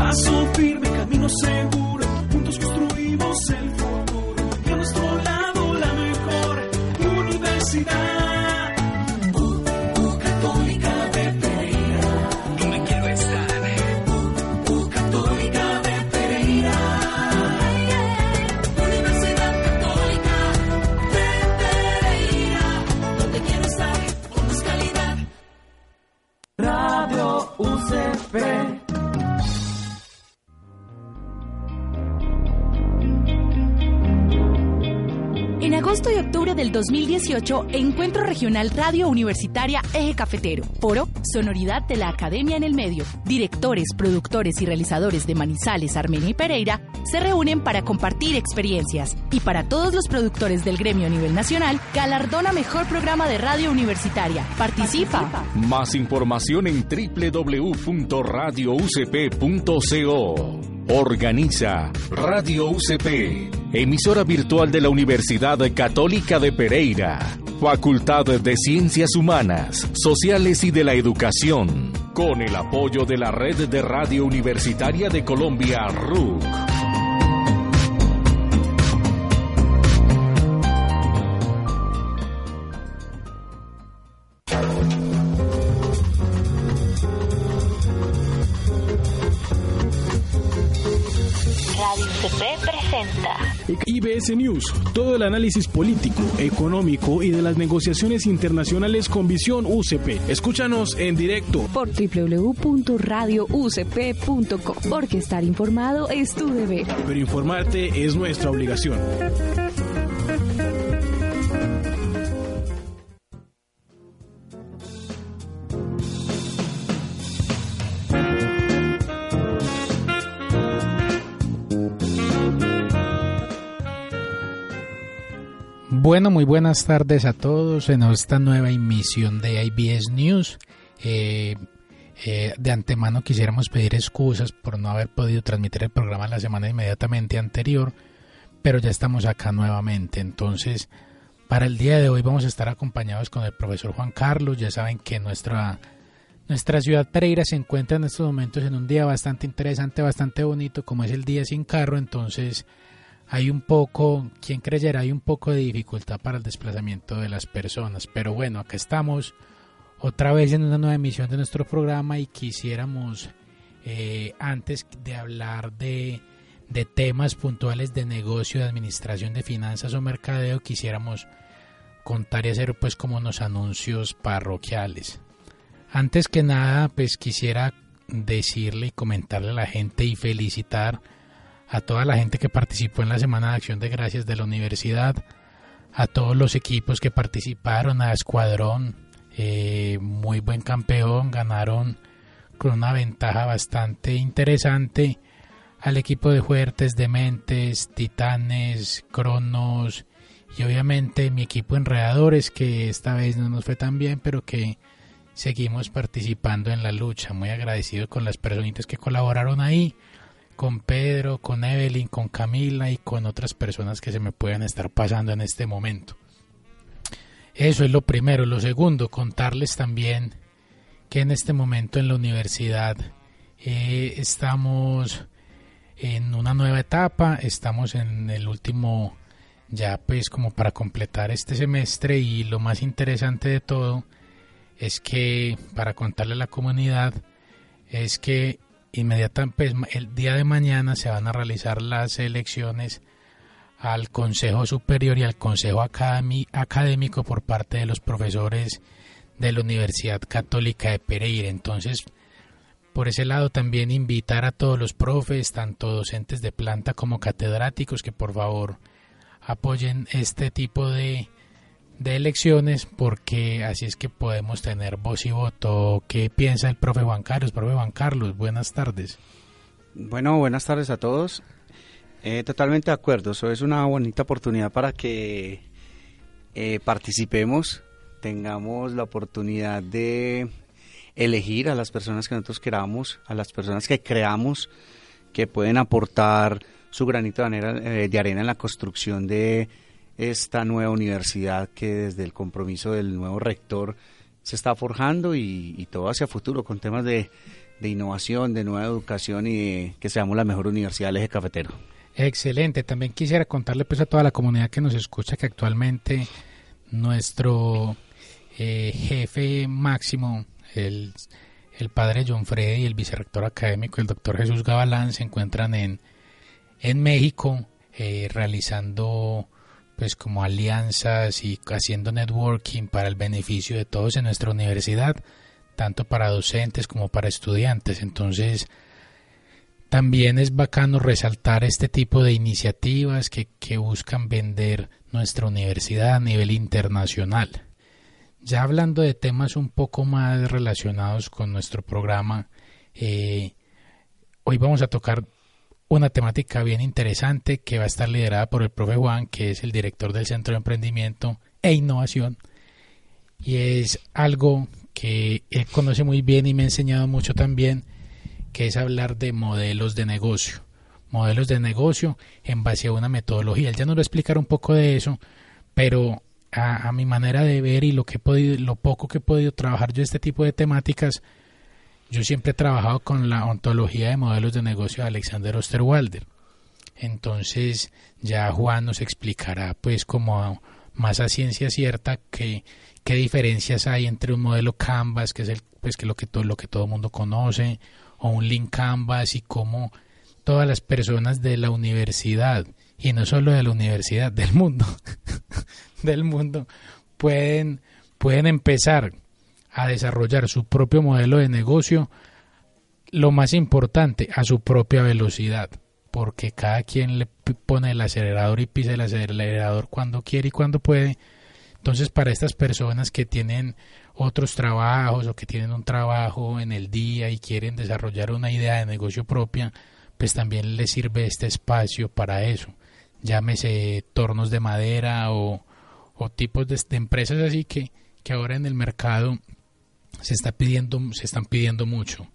Paso firme, camino seguro, juntos construimos el futuro. Y a nuestro lado la mejor universidad. U, U Católica de Pereira. Donde quiero estar. U, U Católica de Pereira. Universidad Católica de Pereira. Donde quiero estar con más calidad. Radio UCP. Octubre del 2018, Encuentro Regional Radio Universitaria Eje Cafetero. Foro Sonoridad de la Academia en el Medio. Directores, productores y realizadores de Manizales, Armenia y Pereira se reúnen para compartir experiencias. Y para todos los productores del gremio a nivel nacional, galardona mejor programa de radio universitaria. Participa. Más información en www.radioucp.co. Organiza Radio UCP, emisora virtual de la Universidad Católica de Pereira, Facultad de Ciencias Humanas, Sociales y de la Educación, con el apoyo de la Red de Radio Universitaria de Colombia, RUC. IBS News, todo el análisis político, económico y de las negociaciones internacionales con visión UCP. Escúchanos en directo por www.radioucp.com, porque estar informado es tu deber. Pero informarte es nuestra obligación. Bueno, muy buenas tardes a todos en esta nueva emisión de IBS News. Eh, eh, de antemano quisiéramos pedir excusas por no haber podido transmitir el programa la semana inmediatamente anterior, pero ya estamos acá nuevamente. Entonces, para el día de hoy vamos a estar acompañados con el profesor Juan Carlos. Ya saben que nuestra, nuestra ciudad Pereira se encuentra en estos momentos en un día bastante interesante, bastante bonito, como es el día sin carro. Entonces, hay un poco, quien creyera, hay un poco de dificultad para el desplazamiento de las personas. Pero bueno, acá estamos otra vez en una nueva emisión de nuestro programa y quisiéramos, eh, antes de hablar de, de temas puntuales de negocio, de administración de finanzas o mercadeo, quisiéramos contar y hacer pues como unos anuncios parroquiales. Antes que nada, pues quisiera decirle y comentarle a la gente y felicitar a toda la gente que participó en la Semana de Acción de Gracias de la universidad, a todos los equipos que participaron, a Escuadrón, eh, muy buen campeón, ganaron con una ventaja bastante interesante al equipo de Fuertes, Dementes, Titanes, Cronos y obviamente mi equipo Enredadores que esta vez no nos fue tan bien pero que seguimos participando en la lucha, muy agradecido con las personitas que colaboraron ahí con Pedro, con Evelyn, con Camila y con otras personas que se me puedan estar pasando en este momento. Eso es lo primero. Lo segundo, contarles también que en este momento en la universidad eh, estamos en una nueva etapa, estamos en el último, ya pues como para completar este semestre y lo más interesante de todo es que para contarle a la comunidad es que inmediatamente pues, el día de mañana se van a realizar las elecciones al Consejo Superior y al Consejo Académico por parte de los profesores de la Universidad Católica de Pereira. Entonces, por ese lado también invitar a todos los profes, tanto docentes de planta como catedráticos, que por favor apoyen este tipo de, de elecciones porque así es que podemos tener voz y voto. ¿Qué piensa el profe Juan Carlos? Profe Juan Carlos, buenas tardes. Bueno, buenas tardes a todos. Eh, totalmente de acuerdo, eso es una bonita oportunidad para que eh, participemos, tengamos la oportunidad de elegir a las personas que nosotros queramos, a las personas que creamos que pueden aportar su granito de arena, eh, de arena en la construcción de esta nueva universidad que desde el compromiso del nuevo rector se está forjando y, todo hacia futuro con temas de, innovación, de nueva educación y de que seamos la mejor universidad del eje cafetero. Excelente. También quisiera contarle pues a toda la comunidad que nos escucha que actualmente nuestro eh, jefe máximo, el, el padre John Freddy y el vicerrector académico, el doctor Jesús Gabalán, se encuentran en, en México eh, realizando pues como alianzas y haciendo networking para el beneficio de todos en nuestra universidad, tanto para docentes como para estudiantes. Entonces, también es bacano resaltar este tipo de iniciativas que, que buscan vender nuestra universidad a nivel internacional. Ya hablando de temas un poco más relacionados con nuestro programa, eh, hoy vamos a tocar una temática bien interesante que va a estar liderada por el profe Juan, que es el director del Centro de Emprendimiento e Innovación. Y es algo que él conoce muy bien y me ha enseñado mucho también, que es hablar de modelos de negocio. Modelos de negocio en base a una metodología. Él ya nos va a explicar un poco de eso, pero a, mi manera de ver y lo, que he podido, lo poco que he podido trabajar yo este tipo de temáticas, yo siempre he trabajado con la ontología de modelos de negocio de Alexander Osterwalder. Entonces ya Juan nos explicará pues como más a ciencia cierta que, qué diferencias hay entre un modelo Canvas, que es el pues que lo que todo lo que todo mundo conoce, o un Link Canvas y cómo todas las personas de la universidad y no solo de la universidad, del mundo, del mundo pueden pueden empezar a desarrollar su propio modelo de negocio, lo más importante, a su propia velocidad, porque cada quien le pone el acelerador y pisa el acelerador cuando quiere y cuando puede. Entonces, para estas personas que tienen otros trabajos o que tienen un trabajo en el día y quieren desarrollar una idea de negocio propia, pues también les sirve este espacio para eso. Llámese tornos de madera o, tipos de, de empresas así que, que ahora en el mercado se está pidiendo, se están pidiendo mucho.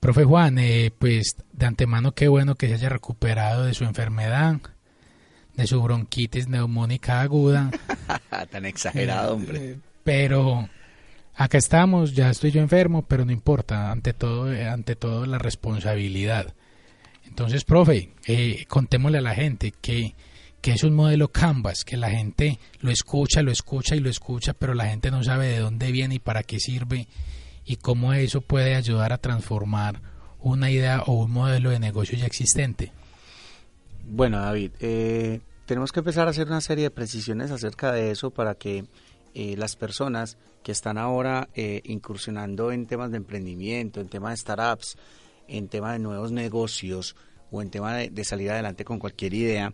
Profe Juan, eh, pues de antemano qué bueno que se haya recuperado de su enfermedad, de su bronquitis neumónica aguda. Tan exagerado, hombre. Eh, pero acá estamos, ya estoy yo enfermo, pero no importa, ante todo, eh, ante todo la responsabilidad. Entonces, profe, contémosle a la gente que que es un modelo Canvas, que la gente lo escucha, lo escucha y lo escucha, pero la gente no sabe de dónde viene y para qué sirve y cómo eso puede ayudar a transformar una idea o un modelo de negocio ya existente. Bueno, David, eh, tenemos que empezar a hacer una serie de precisiones acerca de eso para que eh, las personas que están ahora eh, incursionando en temas de emprendimiento, en temas de startups, en temas de nuevos negocios o en temas de salir adelante con cualquier idea,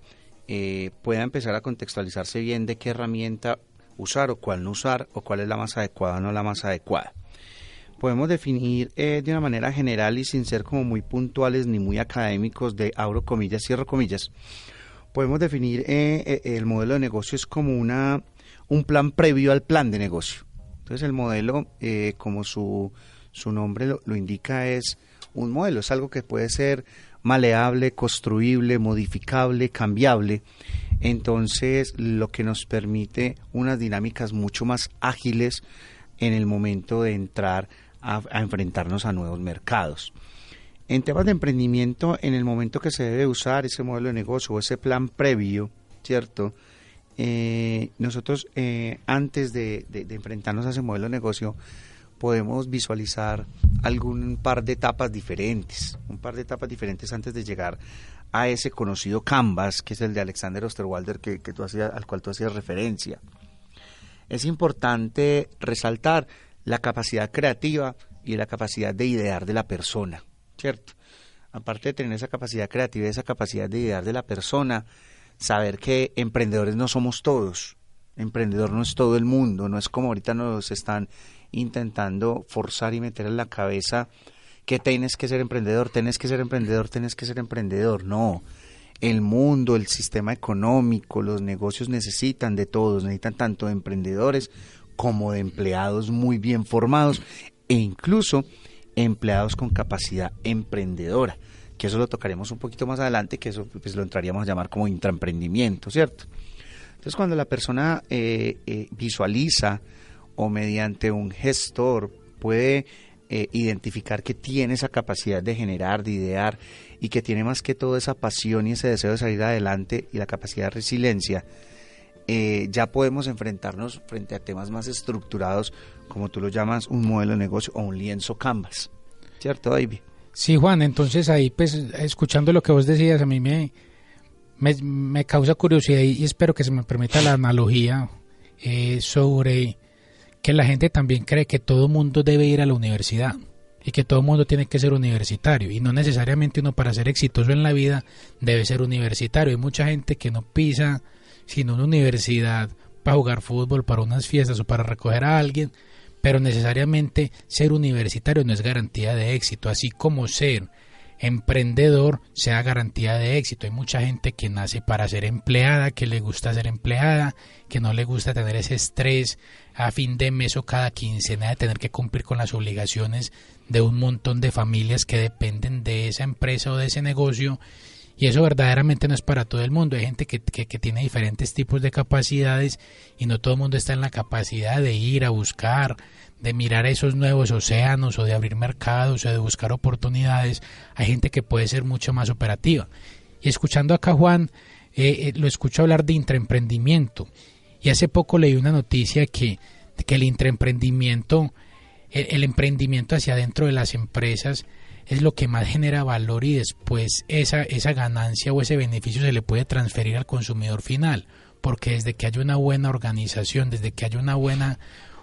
eh, pueda empezar a contextualizarse bien de qué herramienta usar o cuál no usar o cuál es la más adecuada o no la más adecuada. Podemos definir eh, de una manera general y sin ser como muy puntuales ni muy académicos de abro comillas, cierro comillas. Podemos definir eh, el modelo de negocio es como una, un plan previo al plan de negocio. Entonces el modelo, como su, su nombre lo indica, es un modelo, es algo que puede ser maleable, construible, modificable, cambiable. Entonces, lo que nos permite unas dinámicas mucho más ágiles en el momento de entrar a, enfrentarnos a nuevos mercados. En temas de emprendimiento, en el momento que se debe usar ese modelo de negocio o ese plan previo, ¿cierto? Eh, nosotros eh, antes de, de, enfrentarnos a ese modelo de negocio podemos visualizar algún par de etapas diferentes, un par de etapas diferentes antes de llegar a ese conocido canvas que es el de Alexander Osterwalder que, tú hacías, al cual tú hacías referencia. Es importante resaltar la capacidad creativa y la capacidad de idear de la persona, ¿cierto? Aparte de tener esa capacidad creativa y esa capacidad de idear de la persona, saber que emprendedores no somos todos, Emprendedor no es todo el mundo, no es como ahorita nos están intentando forzar y meter en la cabeza que tienes que ser emprendedor, tienes que ser emprendedor, tienes que ser emprendedor. No, el mundo, el sistema económico, los negocios necesitan de todos, necesitan tanto de emprendedores como de empleados muy bien formados e incluso empleados con capacidad emprendedora, que eso lo tocaremos un poquito más adelante, que eso pues, lo entraríamos a llamar como intraemprendimiento, ¿cierto? Entonces cuando la persona eh, eh, visualiza o mediante un gestor puede eh, identificar que tiene esa capacidad de generar, de idear y que tiene más que todo esa pasión y ese deseo de salir adelante y la capacidad de resiliencia, eh, ya podemos enfrentarnos frente a temas más estructurados, como tú lo llamas, un modelo de negocio o un lienzo canvas. ¿Cierto, David? Sí, Juan, entonces ahí, pues, escuchando lo que vos decías, a mí me, me, causa curiosidad y, espero que se me permita la analogía eh, sobre que la gente también cree que todo mundo debe ir a la universidad y que todo mundo tiene que ser universitario y no necesariamente uno para ser exitoso en la vida debe ser universitario. Hay mucha gente que no pisa sino una universidad para jugar fútbol, para unas fiestas o para recoger a alguien, pero necesariamente ser universitario no es garantía de éxito, así como ser emprendedor sea garantía de éxito. Hay mucha gente que nace para ser empleada, que le gusta ser empleada, que no le gusta tener ese estrés a fin de mes o cada quincena de tener que cumplir con las obligaciones de un montón de familias que dependen de esa empresa o de ese negocio y eso verdaderamente no es para todo el mundo. Hay gente que, que, tiene diferentes tipos de capacidades y no todo el mundo está en la capacidad de ir a buscar, de mirar esos nuevos océanos o de abrir mercados o de buscar oportunidades. Hay gente que puede ser mucho más operativa. Y escuchando acá Juan, eh, eh, lo escucho hablar de intraemprendimiento. Y hace poco leí una noticia que, que el intraemprendimiento, el emprendimiento hacia adentro de las empresas, es lo que más genera valor y después esa, esa ganancia o ese beneficio se le puede transferir al consumidor final, porque desde que haya una buena organización, desde que haya una buena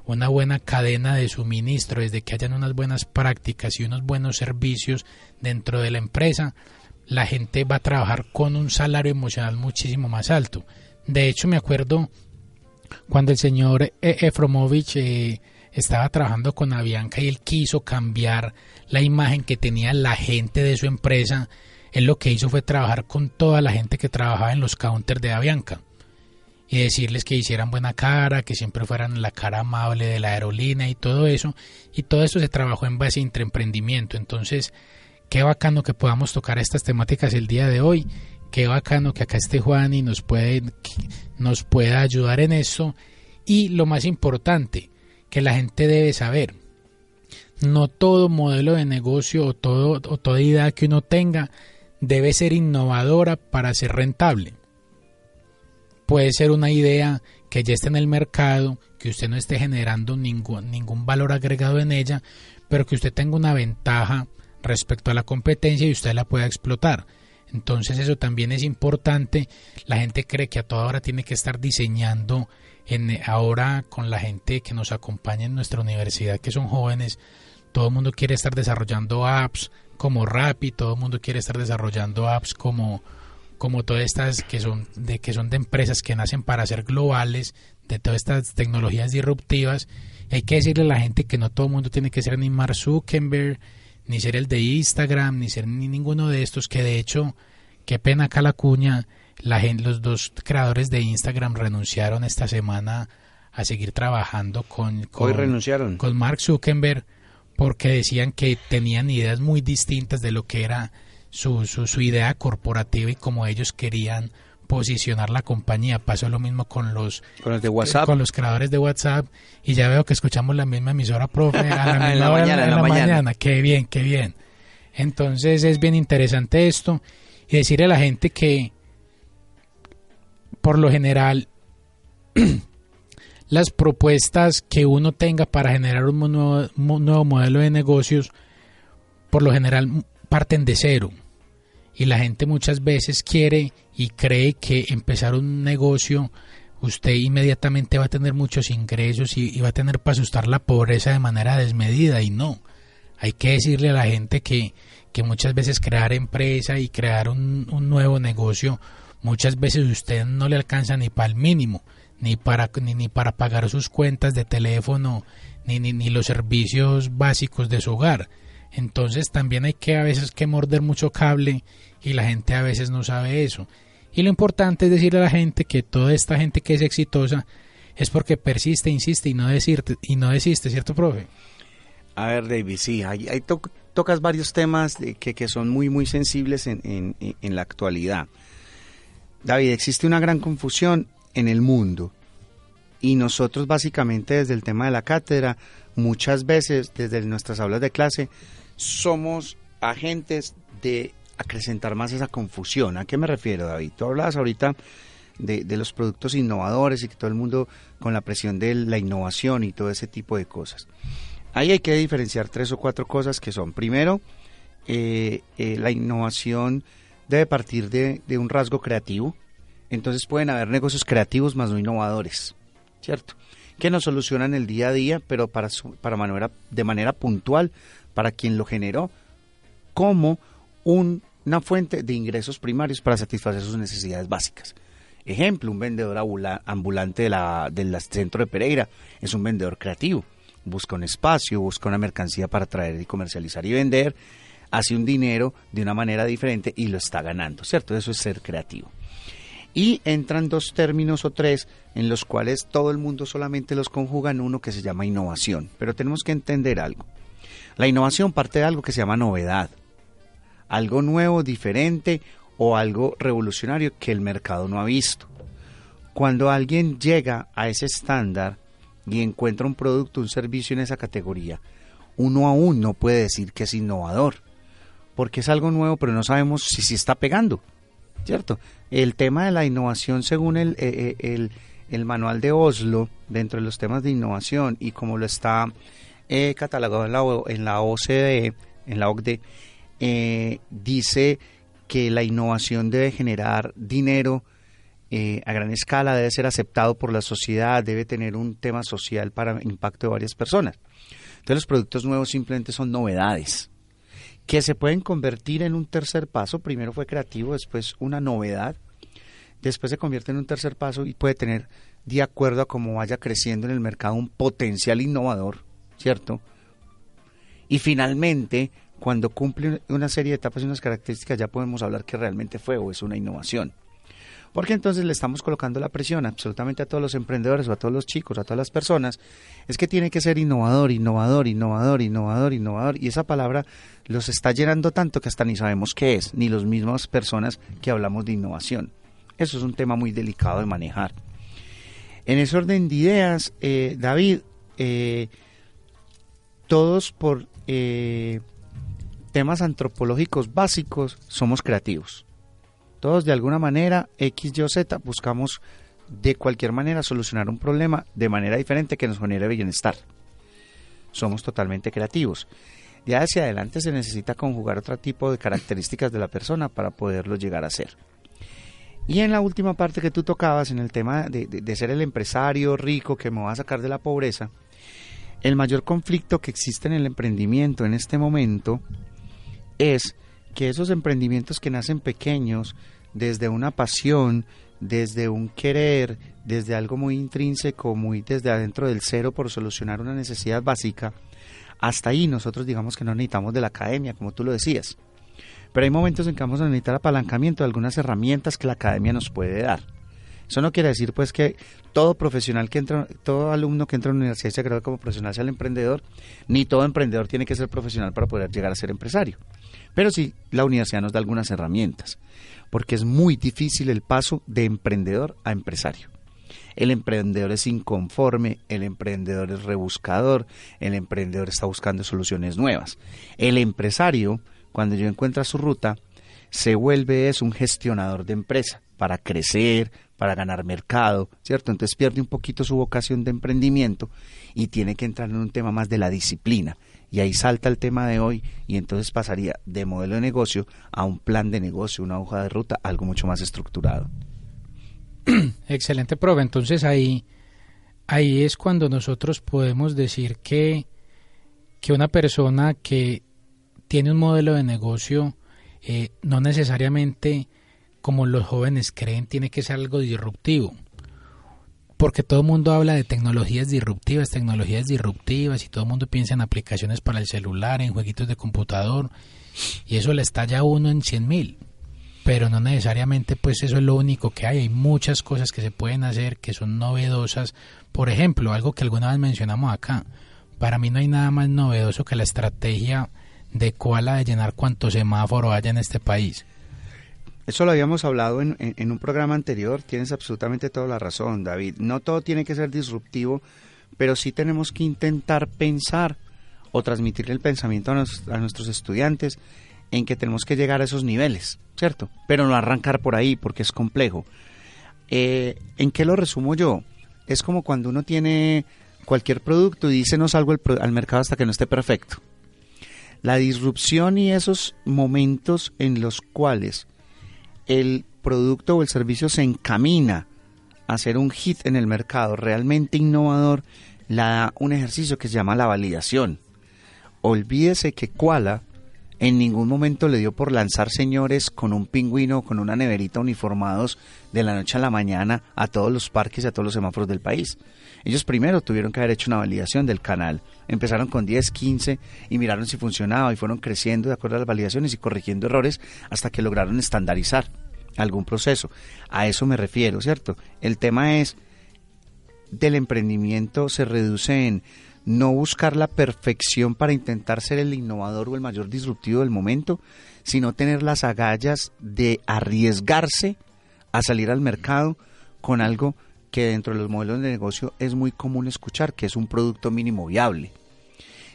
una buena cadena de suministro, desde que hayan unas buenas prácticas y unos buenos servicios dentro de la empresa, la gente va a trabajar con un salario emocional muchísimo más alto. De hecho, me acuerdo cuando el señor e. Efromovich eh, estaba trabajando con Avianca y él quiso cambiar la imagen que tenía la gente de su empresa, él lo que hizo fue trabajar con toda la gente que trabajaba en los counters de Avianca y decirles que hicieran buena cara, que siempre fueran la cara amable de la aerolínea y todo eso. Y todo eso se trabajó en base a emprendimiento. Entonces, qué bacano que podamos tocar estas temáticas el día de hoy. Qué bacano que acá esté Juan y nos, puede, nos pueda ayudar en eso. Y lo más importante, que la gente debe saber. No todo modelo de negocio o, todo, o toda idea que uno tenga debe ser innovadora para ser rentable. Puede ser una idea que ya esté en el mercado, que usted no esté generando ningún, ningún valor agregado en ella, pero que usted tenga una ventaja respecto a la competencia y usted la pueda explotar. Entonces eso también es importante. La gente cree que a toda hora tiene que estar diseñando en, ahora con la gente que nos acompaña en nuestra universidad, que son jóvenes, todo el mundo quiere estar desarrollando apps como Rappi, todo el mundo quiere estar desarrollando apps como, como todas estas que son de que son de empresas que nacen para ser globales, de todas estas tecnologías disruptivas. hay que decirle a la gente que no todo el mundo tiene que ser ni Mark Zuckerberg, ni ser el de Instagram, ni ser ni ninguno de estos, que de hecho, qué pena acá la cuña, la gente, los dos creadores de Instagram renunciaron esta semana a seguir trabajando con, con, renunciaron. con Mark Zuckerberg porque decían que tenían ideas muy distintas de lo que era su, su, idea corporativa y como ellos querían posicionar la compañía. Pasó lo mismo con los, con los de WhatsApp. Con los creadores de WhatsApp. Y ya veo que escuchamos la misma emisora, profe, a la misma mañana, en la, mañana. Qué bien, qué bien. Entonces es bien interesante esto. Y decirle a la gente que por lo general las propuestas que uno tenga para generar un nuevo, nuevo, modelo de negocios por lo general parten de cero y la gente muchas veces quiere y cree que empezar un negocio usted inmediatamente va a tener muchos ingresos y, va a tener para asustar la pobreza de manera desmedida y no hay que decirle a la gente que, que muchas veces crear empresa y crear un, un nuevo negocio muchas veces usted no le alcanza ni para el mínimo. ni para, ni, ni para pagar sus cuentas de teléfono, ni, ni, ni los servicios básicos de su hogar. Entonces también hay que a veces que morder mucho cable y la gente a veces no sabe eso. Y lo importante es decirle a la gente que toda esta gente que es exitosa es porque persiste, insiste y no, decirte, y no desiste, ¿cierto, profe? A ver, David, sí, hay to- tocas varios temas que, que son muy, muy sensibles en, en- en la actualidad. David, existe una gran confusión en el mundo y nosotros básicamente desde el tema de la cátedra, muchas veces desde nuestras aulas de clase, somos agentes de acrecentar más esa confusión. ¿A qué me refiero, David? Tú hablabas ahorita de, los productos innovadores y que todo el mundo con la presión de la innovación y todo ese tipo de cosas. Ahí hay que diferenciar tres o cuatro cosas que son, primero, eh, eh, la innovación debe partir de, un rasgo creativo, entonces pueden haber negocios creativos más no innovadores, ¿cierto? Que nos solucionan el día a día, pero para, para manera, de manera puntual para quien lo generó, como un- una fuente de ingresos primarios para satisfacer sus necesidades básicas. Ejemplo, un vendedor ambulante de la, del centro de Pereira es un vendedor creativo. Busca un espacio, busca una mercancía para traer y comercializar y vender, hace un dinero de una manera diferente y lo está ganando, ¿cierto? Eso es ser creativo. Y entran dos términos o tres en los cuales todo el mundo solamente los conjuga en uno que se llama innovación. Pero tenemos que entender algo. La innovación parte de algo que se llama novedad. Algo nuevo, diferente o algo revolucionario que el mercado no ha visto. Cuando alguien llega a ese estándar y encuentra un producto, un servicio en esa categoría, uno aún no puede decir que es innovador, porque es algo nuevo, pero no sabemos si se está pegando, ¿cierto? El tema de la innovación, según el, eh, eh, el, el manual de Oslo, dentro de los temas de innovación y como lo está eh, catalogado en la, en la OCDE, en la OCDE, eh, dice que la innovación debe generar dinero eh, a gran escala, debe ser aceptado por la sociedad, debe tener un tema social para impacto de varias personas. Entonces los productos nuevos simplemente son novedades que se pueden convertir en un tercer paso. Primero fue creativo, después una novedad, después se convierte en un tercer paso y puede tener, de acuerdo a cómo vaya creciendo en el mercado, un potencial innovador, ¿cierto? Y finalmente, cuando cumple una serie de etapas y unas características, ya podemos hablar que realmente fue o es una innovación. Porque entonces le estamos colocando la presión absolutamente a todos los emprendedores o a todos los chicos, a todas las personas, es que tiene que ser innovador, innovador, innovador, innovador, innovador. Y esa palabra los está llenando tanto que hasta ni sabemos qué es, ni las mismas personas que hablamos de innovación. Eso es un tema muy delicado de manejar. En ese orden de ideas, eh, David, eh, todos por eh, temas antropológicos básicos somos creativos. Todos de alguna manera, X, Y o Z, buscamos de cualquier manera solucionar un problema de manera diferente que nos genere bienestar. Somos totalmente creativos. Ya hacia adelante se necesita conjugar otro tipo de características de la persona para poderlo llegar a ser. Y en la última parte que tú tocabas, en el tema de, de- de ser el empresario rico que me va a sacar de la pobreza, el mayor conflicto que existe en el emprendimiento en este momento es que esos emprendimientos que nacen pequeños, desde una pasión, desde un querer, desde algo muy intrínseco, muy desde adentro del cero por solucionar una necesidad básica, hasta ahí nosotros digamos que no necesitamos de la academia, como tú lo decías. Pero hay momentos en que vamos a necesitar apalancamiento de algunas herramientas que la academia nos puede dar. Eso no quiere decir pues que todo profesional que entra, todo alumno que entra a la universidad y se gradúa como profesional sea el emprendedor, ni todo emprendedor tiene que ser profesional para poder llegar a ser empresario. Pero sí, la universidad nos da algunas herramientas, porque es muy difícil el paso de emprendedor a empresario. El emprendedor es inconforme, el emprendedor es rebuscador, el emprendedor está buscando soluciones nuevas. El empresario, cuando yo encuentra su ruta, se vuelve es un gestionador de empresa para crecer, para ganar mercado, ¿cierto? Entonces pierde un poquito su vocación de emprendimiento y tiene que entrar en un tema más de la disciplina. Y ahí salta el tema de hoy y entonces pasaría de modelo de negocio a un plan de negocio, una hoja de ruta, algo mucho más estructurado. Excelente, profe. Entonces ahí, ahí es cuando nosotros podemos decir que, que una persona que tiene un modelo de negocio eh, no necesariamente como los jóvenes creen tiene que ser algo disruptivo. porque todo el mundo habla de tecnologías disruptivas, tecnologías disruptivas y todo el mundo piensa en aplicaciones para el celular, en jueguitos de computador y eso le estalla a uno en 100 mil. Pero no necesariamente pues eso es lo único que hay, hay muchas cosas que se pueden hacer que son novedosas. Por ejemplo, algo que alguna vez mencionamos acá, para mí no hay nada más novedoso que la estrategia de Koala de llenar cuanto semáforo haya en este país. Eso lo habíamos hablado en, un programa anterior, tienes absolutamente toda la razón, David. No todo tiene que ser disruptivo, pero sí tenemos que intentar pensar o transmitirle el pensamiento a, nuestros estudiantes en que tenemos que llegar a esos niveles, ¿cierto? Pero no arrancar por ahí porque es complejo. Eh, ¿En qué lo resumo yo? Es como cuando uno tiene cualquier producto y dice no salgo al mercado hasta que no esté perfecto. La disrupción y esos momentos en los cuales el producto o el servicio se encamina a ser un hit en el mercado realmente innovador, la da un ejercicio que se llama la validación. Olvídese que Koala en ningún momento le dio por lanzar señores con un pingüino con una neverita uniformados de la noche a la mañana a todos los parques y a todos los semáforos del país. Ellos primero tuvieron que haber hecho una validación del canal. Empezaron con 10, 15 y miraron si funcionaba y fueron creciendo de acuerdo a las validaciones y corrigiendo errores hasta que lograron estandarizar algún proceso. A eso me refiero, ¿cierto? El tema es del emprendimiento se reduce en no buscar la perfección para intentar ser el innovador o el mayor disruptivo del momento, sino tener las agallas de arriesgarse a salir al mercado con algo que dentro de los modelos de negocio es muy común escuchar, que es un producto mínimo viable.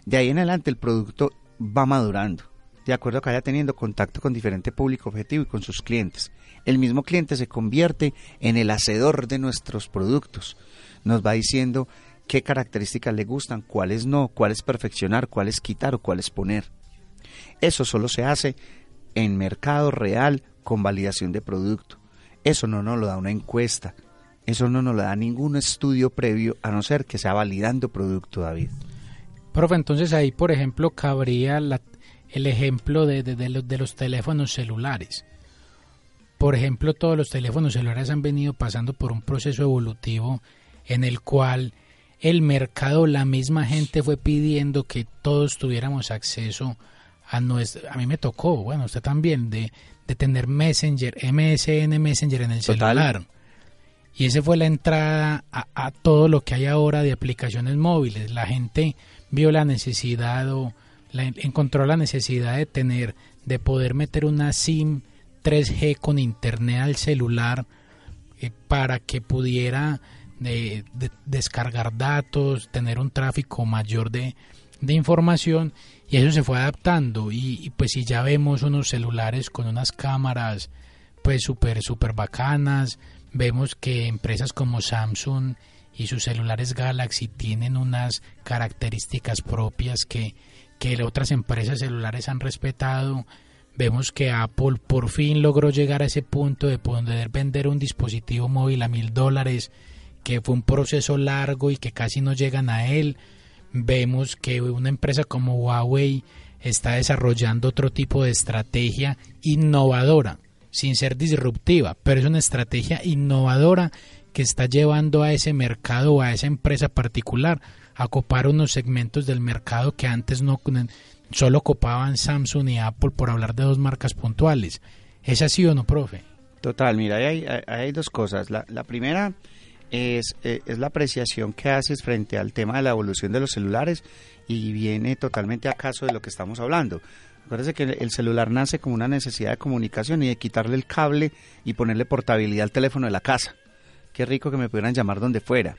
De ahí en adelante el producto va madurando, de acuerdo a que vaya teniendo contacto con diferente público objetivo y con sus clientes. El mismo cliente se convierte en el hacedor de nuestros productos. Nos va diciendo qué características le gustan, cuáles no, cuáles perfeccionar, cuáles quitar o cuáles poner. Eso solo se hace en mercado real con validación de producto. Eso no nos lo da una encuesta, eso no nos lo da ningún estudio previo, a no ser que sea validando producto, David. Profe, entonces ahí, por ejemplo, cabría el ejemplo de, de los teléfonos celulares. Por ejemplo, todos los teléfonos celulares han venido pasando por un proceso evolutivo en el cual el mercado, la misma gente fue pidiendo que todos tuviéramos acceso a nuestro, a mí me tocó, bueno, usted también, de, de tener Messenger, MSN Messenger en el celular. Y esa fue la entrada a, todo lo que hay ahora de aplicaciones móviles. La gente vio la necesidad o la, encontró la necesidad de tener, de poder meter una SIM 3G con internet al celular eh, para que pudiera de, descargar datos, tener un tráfico mayor de, información y eso se fue adaptando y, pues si ya vemos unos celulares con unas cámaras pues súper súper bacanas, vemos que empresas como Samsung y sus celulares Galaxy tienen unas características propias que, que otras empresas celulares han respetado. Vemos que Apple por fin logró llegar a ese punto de poder vender un dispositivo móvil a mil dólares que fue un proceso largo y que casi no llegan a él. Vemos que una empresa como Huawei está desarrollando otro tipo de estrategia innovadora, sin ser disruptiva, pero es una estrategia innovadora que está llevando a ese mercado o a esa empresa particular a copar unos segmentos del mercado que antes no solo copaban Samsung y Apple por hablar de dos marcas puntuales. ¿Es así o no, profe? Total, mira, hay, hay, dos cosas. La primera es, eh, es la apreciación que haces frente al tema de la evolución de los celulares y viene totalmente a caso de lo que estamos hablando. Acuérdese que el celular nace como una necesidad de comunicación y de quitarle el cable y ponerle portabilidad al teléfono de la casa. Qué rico que me pudieran llamar donde fuera.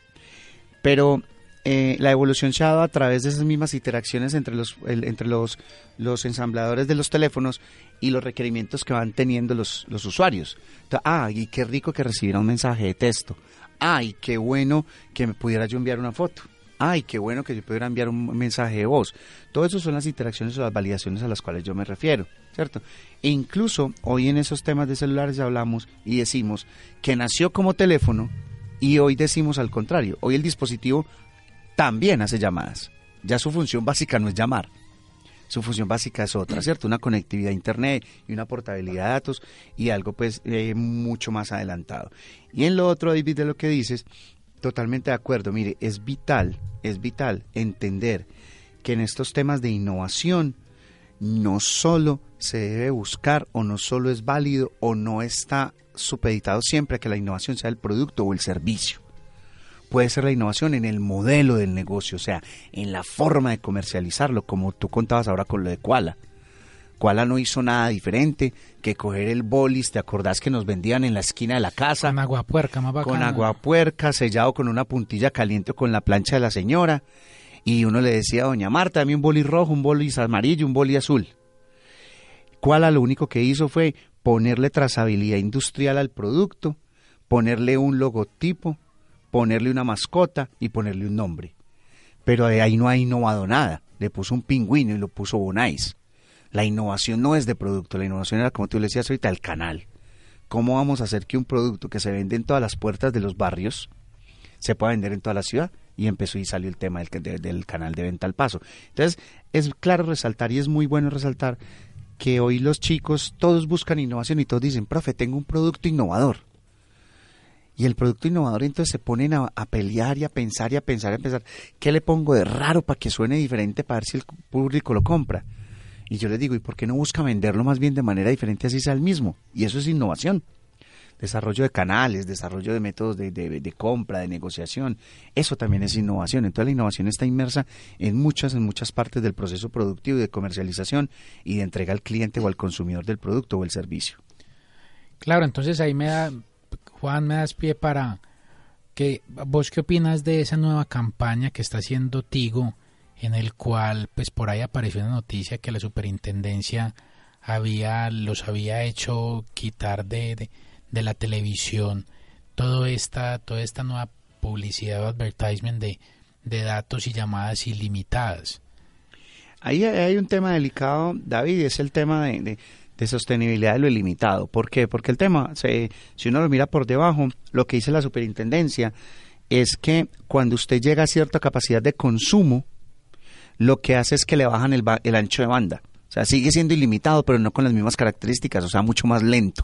Pero eh, la evolución se ha dado a través de esas mismas interacciones entre los, entre los, los ensambladores de los teléfonos y los requerimientos que van teniendo los, los usuarios. ah, y qué rico que recibiera un mensaje de texto ay, qué bueno que me pudiera yo enviar una foto. Ay, qué bueno que yo pudiera enviar un mensaje de voz. Todo eso son las interacciones o las validaciones a las cuales yo me refiero, ¿cierto? E incluso hoy en esos temas de celulares hablamos y decimos que nació como teléfono y hoy decimos al contrario. Hoy el dispositivo también hace llamadas. Ya su función básica no es llamar, su función básica es otra, ¿cierto? Una conectividad a Internet y una portabilidad de datos y algo pues eh, mucho más adelantado. Y en lo otro, David, de lo que dices, Totalmente de acuerdo. Mire, es vital, es vital entender que en estos temas de innovación no solo se debe buscar o no solo es válido o no está supeditado siempre a que la innovación sea el producto o el servicio. Puede ser la innovación en el modelo del negocio, o sea, en la forma de comercializarlo, como tú contabas ahora con lo de Koala. Koala no hizo nada diferente que coger el bolis, ¿te acordás que nos vendían en la esquina de la casa? Con agua puerca, más Con bacana. agua puerca, sellado con una puntilla caliente o con la plancha de la señora. Y uno le decía a doña Marta, dame un boli rojo, un boli amarillo, un boli azul. Koala lo único que hizo fue ponerle trazabilidad industrial al producto, ponerle un logotipo, ponerle una mascota y ponerle un nombre. Pero de ahí no ha innovado nada. Le puso un pingüino y lo puso Bonais. La innovación no es de producto, la innovación era, como tú le decías ahorita, el canal. ¿Cómo vamos a hacer que un producto que se vende en todas las puertas de los barrios se pueda vender en toda la ciudad? Y empezó y salió el tema del, de- del canal de venta al paso. Entonces, es claro resaltar y es muy bueno resaltar que hoy los chicos todos buscan innovación y todos dicen, profe, tengo un producto innovador. Y el producto innovador entonces se ponen a, pelear y a pensar y a pensar y a pensar, ¿qué le pongo de raro para que suene diferente para ver si el público lo compra? Y yo les digo, ¿y por qué no busca venderlo más bien de manera diferente así sea el mismo? Y eso es innovación. Desarrollo de canales, desarrollo de métodos de, de- de compra, de negociación. Eso también es innovación. Entonces la innovación está inmersa en muchas, en muchas partes del proceso productivo y de comercialización y de entrega al cliente o al consumidor del producto o el servicio. Claro, entonces ahí me da, Juan, me das pie para que vos qué opinas de esa nueva campaña que está haciendo Tigo, en el cual, pues por ahí apareció una noticia que la superintendencia había, los había hecho quitar de, de, la televisión todo esta, toda esta nueva publicidad o advertisement de, de datos y llamadas ilimitadas. Ahí hay un tema delicado, David, es el tema de- de sostenibilidad de lo ilimitado. ¿Por qué? Porque el tema, si uno lo mira por debajo, lo que dice la superintendencia es que cuando usted llega a cierta capacidad de consumo, lo que hace es que le bajan el, el ancho de banda. O sea, sigue siendo ilimitado, pero no con las mismas características, o sea, mucho más lento.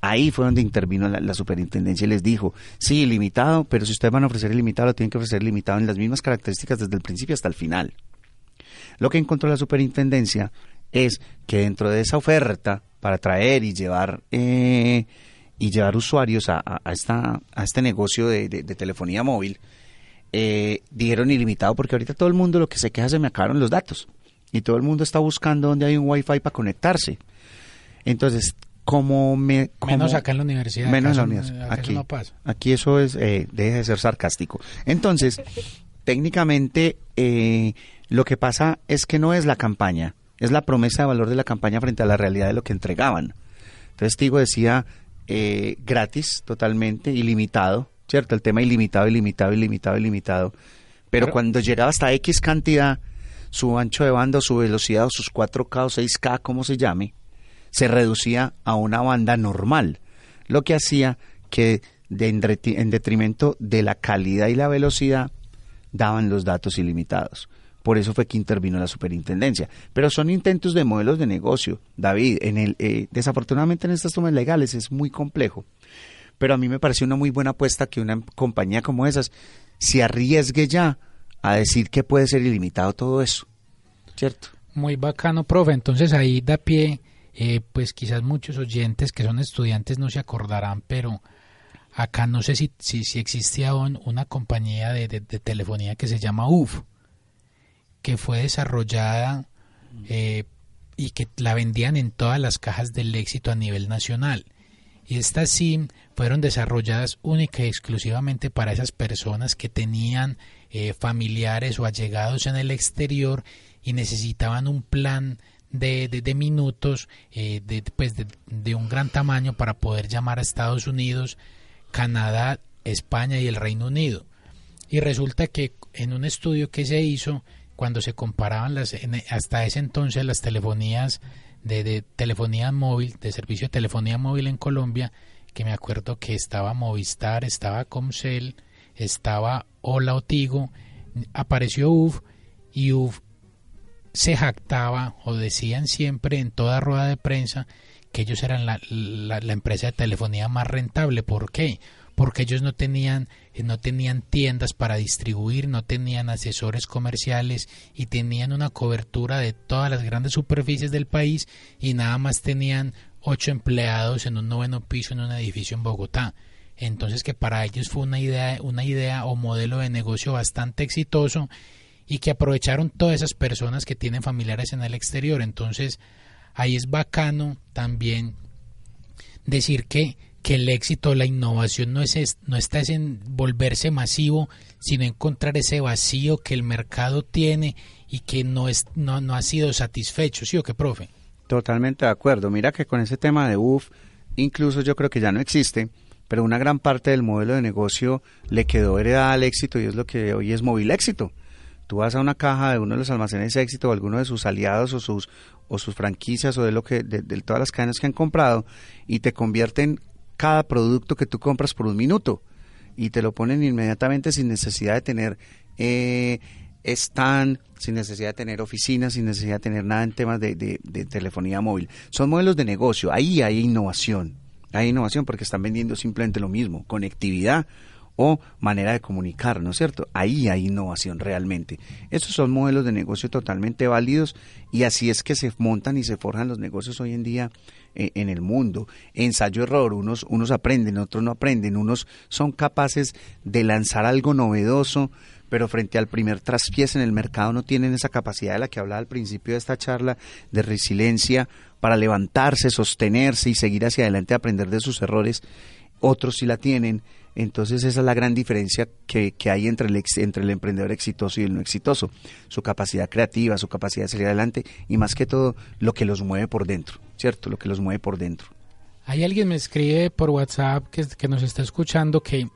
Ahí fue donde intervino la, superintendencia y les dijo, sí, ilimitado, pero si ustedes van a ofrecer ilimitado, lo tienen que ofrecer limitado en las mismas características desde el principio hasta el final. Lo que encontró la superintendencia es que dentro de esa oferta para traer y llevar eh, y llevar usuarios a, a- a esta, a este negocio de, de- de telefonía móvil, eh, dijeron ilimitado porque ahorita todo el mundo lo que se queja se me acabaron los datos y todo el mundo está buscando donde hay un wifi para conectarse. Entonces, como me... Menos acá en la universidad. Menos en la eso- universidad. acá eso Aquí, no pasa. aquí eso es, eh, deja de ser sarcástico. Entonces, técnicamente, eh, lo que pasa es que no es la campaña, es la promesa de valor de la campaña frente a la realidad de lo que entregaban. Entonces, Tigo decía eh, gratis, totalmente, ilimitado, ¿cierto? El tema ilimitado, ilimitado, ilimitado, ilimitado. Pero, Pero- cuando llegaba hasta X cantidad, su ancho de banda su velocidad o sus 4K o 6K, como se llame, se reducía a una banda normal, lo que hacía que de en detrimento de la calidad y la velocidad daban los datos ilimitados. Por eso fue que intervino la superintendencia. Pero son intentos de modelos de negocio, David. En el, eh, desafortunadamente en estas tomas legales es muy complejo. Pero a mí me pareció una muy buena apuesta que una compañía como esas se arriesgue ya a decir que puede ser ilimitado todo eso. ¿Cierto? Muy bacano, profe. Entonces ahí da pie, eh, pues quizás muchos oyentes que son estudiantes no se acordarán, pero acá no sé si, si, si existía aún una compañía de, de- de telefonía que se llama UF, que fue desarrollada eh, y que la vendían en todas las cajas del éxito a nivel nacional. Y estas SIM fueron desarrolladas única y exclusivamente para esas personas que tenían eh, familiares o allegados en el exterior y necesitaban un plan de, de- minutos eh, de, pues de, de un gran tamaño para poder llamar a Estados Unidos, Canadá, España y el Reino Unido. Y resulta que en un estudio que se hizo, cuando se comparaban las, en- hasta ese entonces las telefonías de, telefonía móvil, de servicio de telefonía móvil en Colombia, que me acuerdo que estaba Movistar, estaba Comcel, estaba Hola o Tigo, apareció UF y UF se jactaba o decían siempre en toda rueda de prensa que ellos eran la- la empresa de telefonía más rentable. ¿Por qué? Porque ellos no tenían, eh, no tenían tiendas para distribuir, no tenían asesores comerciales y tenían una cobertura de todas las grandes superficies del país y nada más tenían ocho empleados en un noveno piso en un edificio en Bogotá. Entonces que para ellos fue una idea, una idea o modelo de negocio bastante exitoso y que aprovecharon todas esas personas que tienen familiares en el exterior. Entonces ahí es bacano también decir que, que el éxito, la innovación no, es, no está en volverse masivo, sino encontrar ese vacío que el mercado tiene y que no, es, no, no ha sido satisfecho, ¿sí o qué, profe? Totalmente de acuerdo. Mira que con ese tema de UF, incluso yo creo que ya no existe, pero una gran parte del modelo de negocio le quedó heredada al éxito y es lo que hoy es móvil éxito. Tú vas a una caja de uno de los almacenes éxito o alguno de sus aliados o sus o sus franquicias o de lo que de, todas las cadenas que han comprado y te convierten cada producto que tú compras por un minuto y te lo ponen inmediatamente sin necesidad de tener eh, stand, sin necesidad de tener oficinas, sin necesidad de tener nada en temas de, de telefonía móvil. Son modelos de negocio, ahí hay innovación, hay innovación porque están vendiendo simplemente lo mismo, conectividad o manera de comunicar, ¿no es cierto? Ahí hay innovación realmente. Estos son modelos de negocio totalmente válidos y así es que se montan y se forjan los negocios hoy en día en el mundo. Ensayo-error, unos, unos aprenden, otros no aprenden, unos son capaces de lanzar algo novedoso, pero frente al primer traspiés en el mercado no tienen esa capacidad de la que hablaba al principio de esta charla de resiliencia para levantarse, sostenerse y seguir hacia adelante, aprender de sus errores. Otros sí la tienen entonces esa es la gran diferencia que, hay entre el, entre el emprendedor exitoso y el no exitoso. Su capacidad creativa, su capacidad de salir adelante y más que todo lo que los mueve por dentro, ¿cierto? Lo que los mueve por dentro. Hay alguien me escribe por WhatsApp que, que nos está escuchando que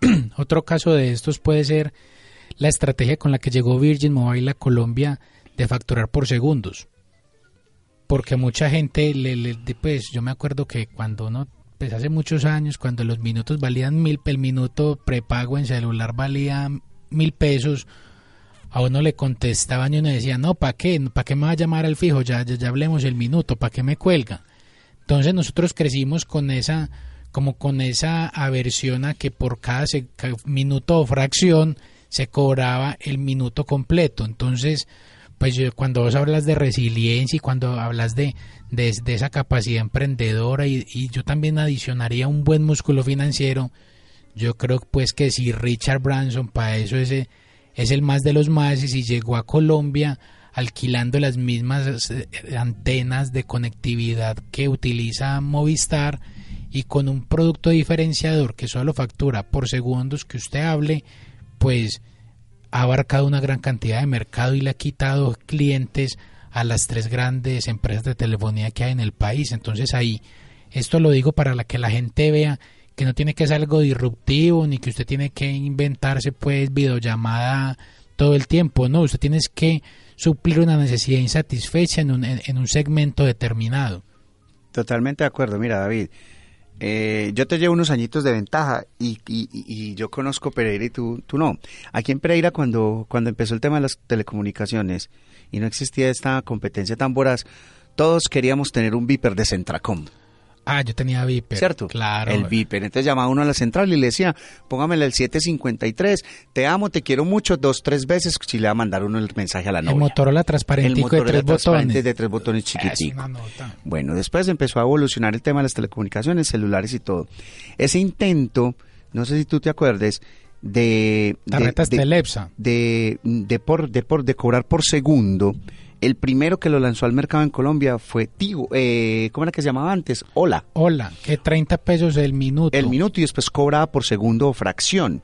otro caso de estos puede ser la estrategia con la que llegó Virgin Mobile a Colombia de facturar por segundos. Porque mucha gente, le, le, pues yo me acuerdo que cuando uno pues hace muchos años, cuando los minutos valían mil, el minuto prepago en celular valía mil pesos, a uno le contestaban y uno decía, no, ¿para qué? ¿Para qué me va a llamar al fijo? Ya, ya, hablemos el minuto, ¿para qué me cuelga? Entonces nosotros crecimos con esa, como con esa aversión a que por cada minuto o fracción se cobraba el minuto completo. Entonces, pues cuando vos hablas de resiliencia y cuando hablas de, de, esa capacidad emprendedora y, yo también adicionaría un buen músculo financiero, yo creo pues que si Richard Branson para eso es, es el más de los más y si llegó a Colombia alquilando las mismas eh, antenas de conectividad que utiliza Movistar y con un producto diferenciador que solo factura por segundos que usted hable, pues ha abarcado una gran cantidad de mercado y le ha quitado clientes a las tres grandes empresas de telefonía que hay en el país. Entonces ahí, esto lo digo para que la gente vea que no tiene que ser algo disruptivo ni que usted tiene que inventarse pues videollamada todo el tiempo, no, usted tiene que suplir una necesidad insatisfecha en un, en un segmento determinado. Totalmente de acuerdo, mira David, eh, yo te llevo unos añitos de ventaja y, y, yo conozco Pereira y tú, tú no. Aquí en Pereira cuando, cuando empezó el tema de las telecomunicaciones y no existía esta competencia tan voraz, todos queríamos tener un Viper de Centracom. Ah, yo tenía Viper. ¿Cierto? Claro. El Viper. Entonces llamaba uno a la central y le decía, póngamele el 753, te amo, te quiero mucho, dos, tres veces, si le va a mandar uno el mensaje a la novia. El Motorola transparente de tres botones. de tres botones chiquititos. Bueno, después empezó a evolucionar el tema de las telecomunicaciones, celulares y todo. Ese intento, no sé si tú te acuerdes, de... Tarjetas de, de, de, por, de, por, de cobrar por segundo el primero que lo lanzó al mercado en Colombia fue Tigo, eh, ¿cómo era que se llamaba antes? Hola. Hola, que 30 pesos el minuto. El minuto y después cobraba por segundo o fracción.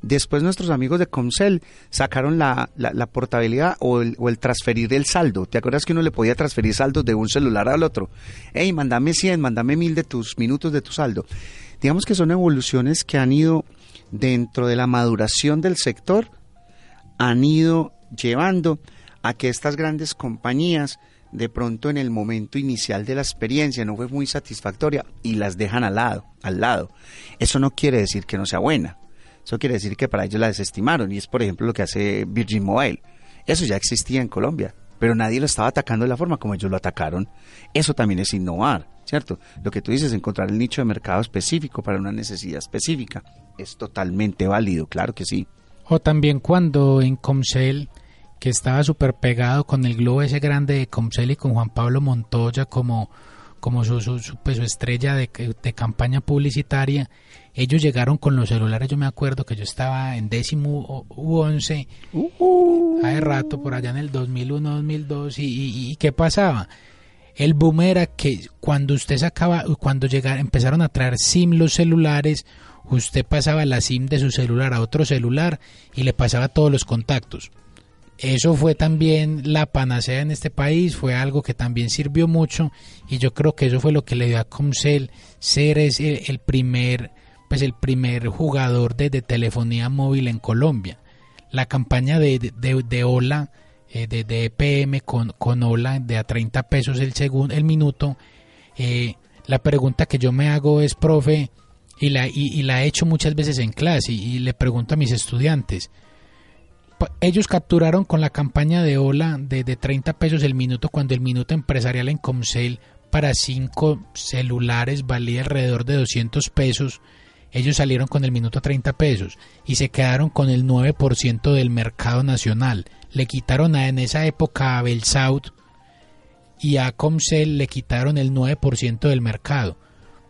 Después nuestros amigos de Comcel sacaron la, la, portabilidad o el, o el, transferir el saldo. ¿Te acuerdas que uno le podía transferir saldos de un celular al otro? Hey, mándame 100, mándame 1000 de tus minutos de tu saldo. Digamos que son evoluciones que han ido dentro de la maduración del sector, han ido llevando a que estas grandes compañías de pronto en el momento inicial de la experiencia no fue muy satisfactoria y las dejan al lado, al lado. Eso no quiere decir que no sea buena. Eso quiere decir que para ellos la desestimaron y es por ejemplo lo que hace Virgin Mobile. Eso ya existía en Colombia, pero nadie lo estaba atacando de la forma como ellos lo atacaron. Eso también es innovar. ¿cierto? Lo que tú dices, encontrar el nicho de mercado específico para una necesidad específica, es totalmente válido, claro que sí. O también cuando en Comcel, que estaba súper pegado con el globo ese grande de Comcel y con Juan Pablo Montoya como, como su, su, su, pues, su estrella de, de campaña publicitaria, ellos llegaron con los celulares, yo me acuerdo que yo estaba en décimo u once, hace rato, por allá en el 2001, 2002, y, y, y ¿qué pasaba? El boom era que cuando usted sacaba, cuando llegaron, empezaron a traer SIM los celulares, usted pasaba la SIM de su celular a otro celular y le pasaba todos los contactos. Eso fue también la panacea en este país, fue algo que también sirvió mucho y yo creo que eso fue lo que le dio a Comcel ser ese, el primer pues el primer jugador de, telefonía móvil en Colombia. La campaña de, de, de Ola, eh, de, de, EPM con, con Ola de a 30 pesos el, segundo, el minuto, eh, la pregunta que yo me hago es, profe, y la, y, y la he hecho muchas veces en clase, y, le pregunto a mis estudiantes, ellos capturaron con la campaña de Ola de, de 30 pesos el minuto cuando el minuto empresarial en Comcel para 5 celulares valía alrededor de 200 pesos ellos salieron con el minuto a 30 pesos y se quedaron con el 9% del mercado nacional. Le quitaron a, en esa época a Belsaut y a Comcel le quitaron el 9% del mercado.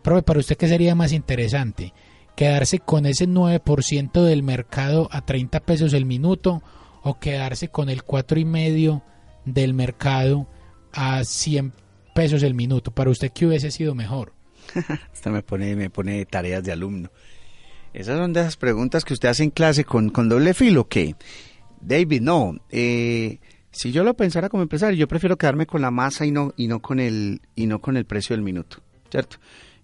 Profe, para usted qué sería más interesante? ¿Quedarse con ese 9% del mercado a 30 pesos el minuto o quedarse con el 4,5% del mercado a 100 pesos el minuto? Para usted qué hubiese sido mejor? Esta me pone, me pone tareas de alumno. Esas son de esas preguntas que usted hace en clase con, con doble filo, que David, no, eh, si yo lo pensara como empresario, yo prefiero quedarme con la masa y no, y no con el, y no con el precio del minuto, ¿cierto?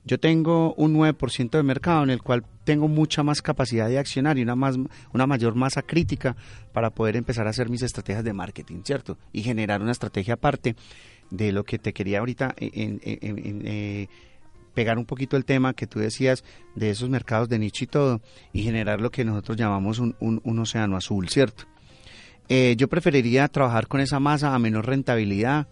Yo tengo un 9% de mercado en el cual tengo mucha más capacidad de accionar y una, más, una mayor masa crítica para poder empezar a hacer mis estrategias de marketing, ¿cierto? Y generar una estrategia aparte de lo que te quería ahorita en, en eh, pegar un poquito el tema que tú decías de esos mercados de nicho y todo y generar lo que nosotros llamamos un, un, un océano azul, ¿cierto? Eh, yo preferiría trabajar con esa masa a menor rentabilidad,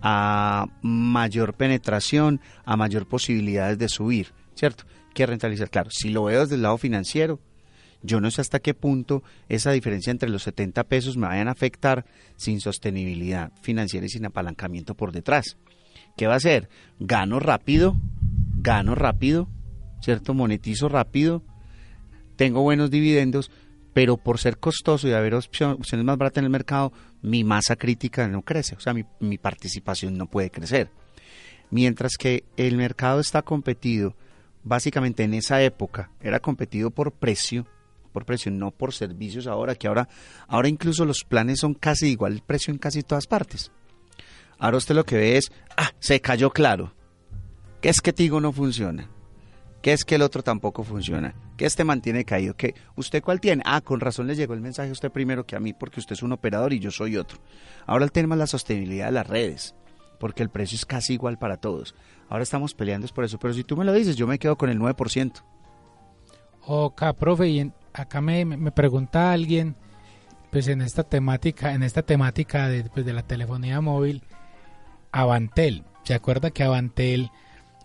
a mayor penetración, a mayor posibilidades de subir, ¿cierto? Que rentabilizar. Claro, si lo veo desde el lado financiero, yo no sé hasta qué punto esa diferencia entre los 70 pesos me vayan a afectar sin sostenibilidad financiera y sin apalancamiento por detrás. ¿Qué va a hacer? Gano rápido, gano rápido, ¿cierto? Monetizo rápido, tengo buenos dividendos, pero por ser costoso y haber opciones más baratas en el mercado, mi masa crítica no crece, o sea, mi, participación no puede crecer. Mientras que el mercado está competido, básicamente en esa época, era competido por precio, por precio, no por servicios ahora, que ahora, ahora incluso los planes son casi igual el precio en casi todas partes. Ahora usted lo que ve es, ah, se cayó claro. ¿Qué es que Tigo no funciona? ¿Qué es que el otro tampoco funciona? ¿Qué este mantiene caído? ¿Qué? ¿Usted cuál tiene? Ah, con razón le llegó el mensaje a usted primero que a mí porque usted es un operador y yo soy otro. Ahora el tema es la sostenibilidad de las redes, porque el precio es casi igual para todos. Ahora estamos peleando por eso, pero si tú me lo dices, yo me quedo con el 9%. Ok, profe, y acá me, me pregunta alguien, pues en esta temática, en esta temática de, pues, de la telefonía móvil, Avantel. ¿Se acuerda que Avantel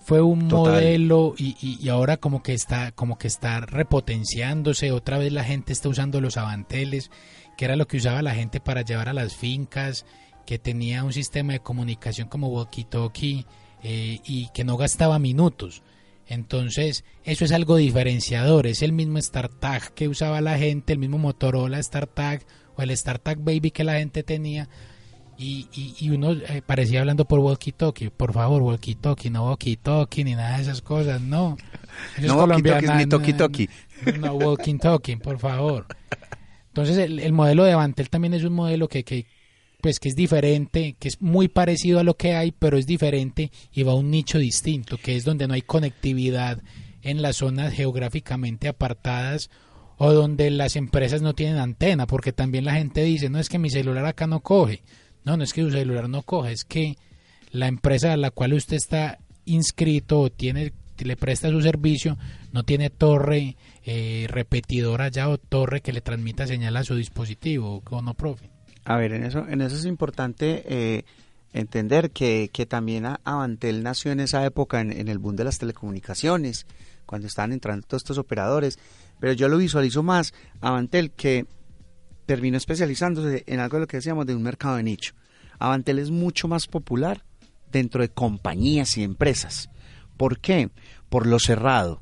fue un Total. modelo y, y, y, ahora como que está como que está repotenciándose? Otra vez la gente está usando los Avanteles, que era lo que usaba la gente para llevar a las fincas, que tenía un sistema de comunicación como walkie-talkie eh, y que no gastaba minutos. Entonces, eso es algo diferenciador. Es el mismo StarTag que usaba la gente, el mismo Motorola StarTag o el StarTag Baby que la gente tenía. Y, y, y uno eh, parecía hablando por walkie-talkie. Por favor, walkie-talkie, no walkie-talkie ni nada de esas cosas. No. Ellos no walkie-talkie ni talkie-talkie. No, walkie-talkie, por favor. Entonces, el, el, modelo de Avantel también es un modelo que, que, pues que es diferente, que es muy parecido a lo que hay, pero es diferente y va a un nicho distinto, que es donde no hay conectividad en las zonas geográficamente apartadas o donde las empresas no tienen antena, porque también la gente dice, no es que mi celular acá no coge, no, no es que su celular no coge, es que la empresa a la cual usted está inscrito o tiene le presta su servicio no tiene torre eh, repetidora ya o torre que le transmita señal a su dispositivo, ¿o no, profe? A ver, en eso, en eso es importante eh, entender que, que también Avantel nació en esa época, en, en el boom de las telecomunicaciones, cuando estaban entrando todos estos operadores, pero yo lo visualizo más, Avantel, que terminó especializándose en algo de lo que decíamos de un mercado de nicho. Avantel es mucho más popular dentro de compañías y empresas. ¿Por qué? Por lo cerrado.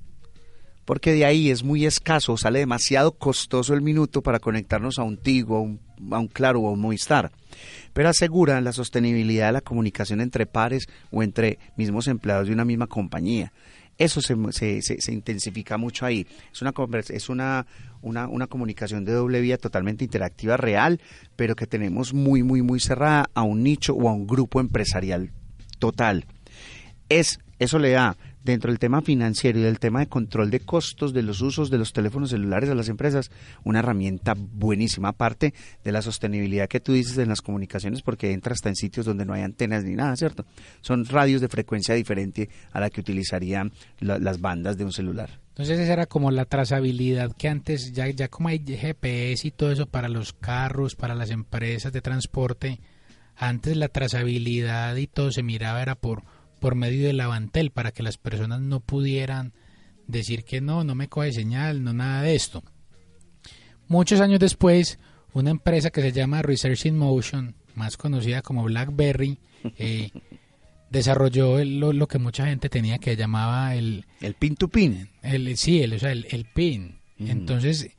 Porque de ahí es muy escaso, sale demasiado costoso el minuto para conectarnos a un Tigo, a un, a un Claro o a un Movistar. Pero asegura la sostenibilidad de la comunicación entre pares o entre mismos empleados de una misma compañía. Eso se, se, intensifica mucho ahí. Es una es una, una, una comunicación de doble vía totalmente interactiva real, pero que tenemos muy, muy, muy cerrada a un nicho o a un grupo empresarial total. Es, eso le da dentro del tema financiero y del tema de control de costos de los usos de los teléfonos celulares a las empresas, una herramienta buenísima, aparte de la sostenibilidad que tú dices en las comunicaciones, porque entra hasta en sitios donde no hay antenas ni nada, ¿cierto? Son radios de frecuencia diferente a la que utilizarían la- las bandas de un celular. Entonces esa era como la trazabilidad que antes, ya, ya como hay GPS y todo eso para los carros, para las empresas de transporte, antes la trazabilidad y todo se miraba era por, por medio del avantel, para que las personas no pudieran decir que no, no me coge señal, no nada de esto. Muchos años después, una empresa que se llama Research in Motion, más conocida como BlackBerry, eh, desarrolló el- lo, lo que mucha gente tenía que llamaba el... El pin to pin. El, sí, el, o sea, el, el pin. Mm. Entonces,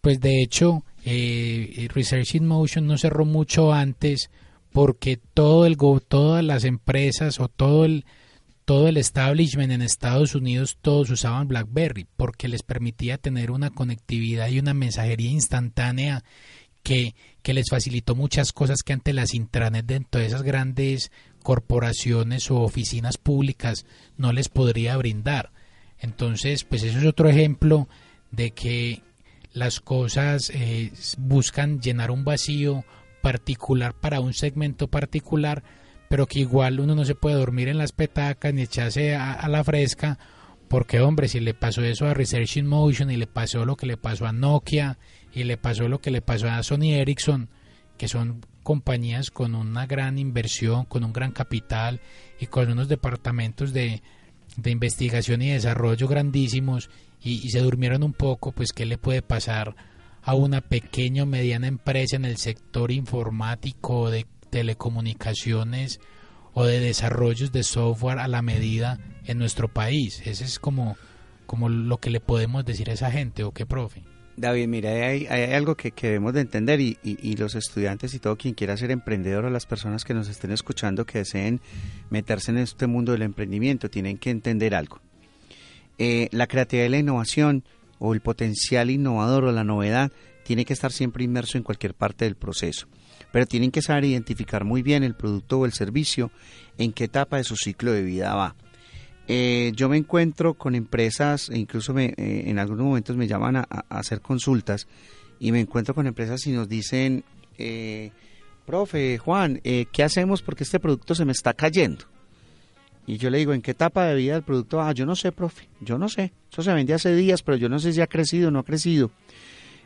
pues de hecho, eh, Research in Motion no cerró mucho antes porque todo el todas las empresas o todo el todo el establishment en Estados Unidos todos usaban BlackBerry porque les permitía tener una conectividad y una mensajería instantánea que, que les facilitó muchas cosas que ante las intranet dentro de esas grandes corporaciones o oficinas públicas no les podría brindar. Entonces, pues eso es otro ejemplo de que las cosas eh, buscan llenar un vacío particular para un segmento particular, pero que igual uno no se puede dormir en las petacas ni echarse a, a la fresca, porque hombre, si le pasó eso a Research in Motion y le pasó lo que le pasó a Nokia y le pasó lo que le pasó a Sony Ericsson, que son compañías con una gran inversión, con un gran capital y con unos departamentos de, de investigación y desarrollo grandísimos y, se durmieron un poco, pues ¿qué le puede pasar a una pequeña o mediana empresa en el sector informático de telecomunicaciones o de desarrollos de software a la medida en nuestro país? Ese es como, como lo que le podemos decir a esa gente, ¿o qué, profe? David, mira, hay, hay algo que, que debemos de entender y, los estudiantes y todo quien quiera ser emprendedor o las personas que nos estén escuchando que deseen meterse en este mundo del emprendimiento tienen que entender algo. Eh, la creatividad y la innovación o el potencial innovador o la novedad tiene que estar siempre inmerso en cualquier parte del proceso, pero tienen que saber identificar muy bien el producto o el servicio en qué etapa de su ciclo de vida va. Eh, yo me encuentro con empresas, e incluso me, eh, en algunos momentos me llaman a, hacer consultas y me encuentro con empresas y nos dicen, eh, profe Juan, eh, ¿qué hacemos porque este producto se me está cayendo? Y yo le digo, ¿en qué etapa de vida el producto? Ah, yo no sé, profe, yo no sé. Eso se vende hace días, pero yo no sé si ha crecido o no ha crecido.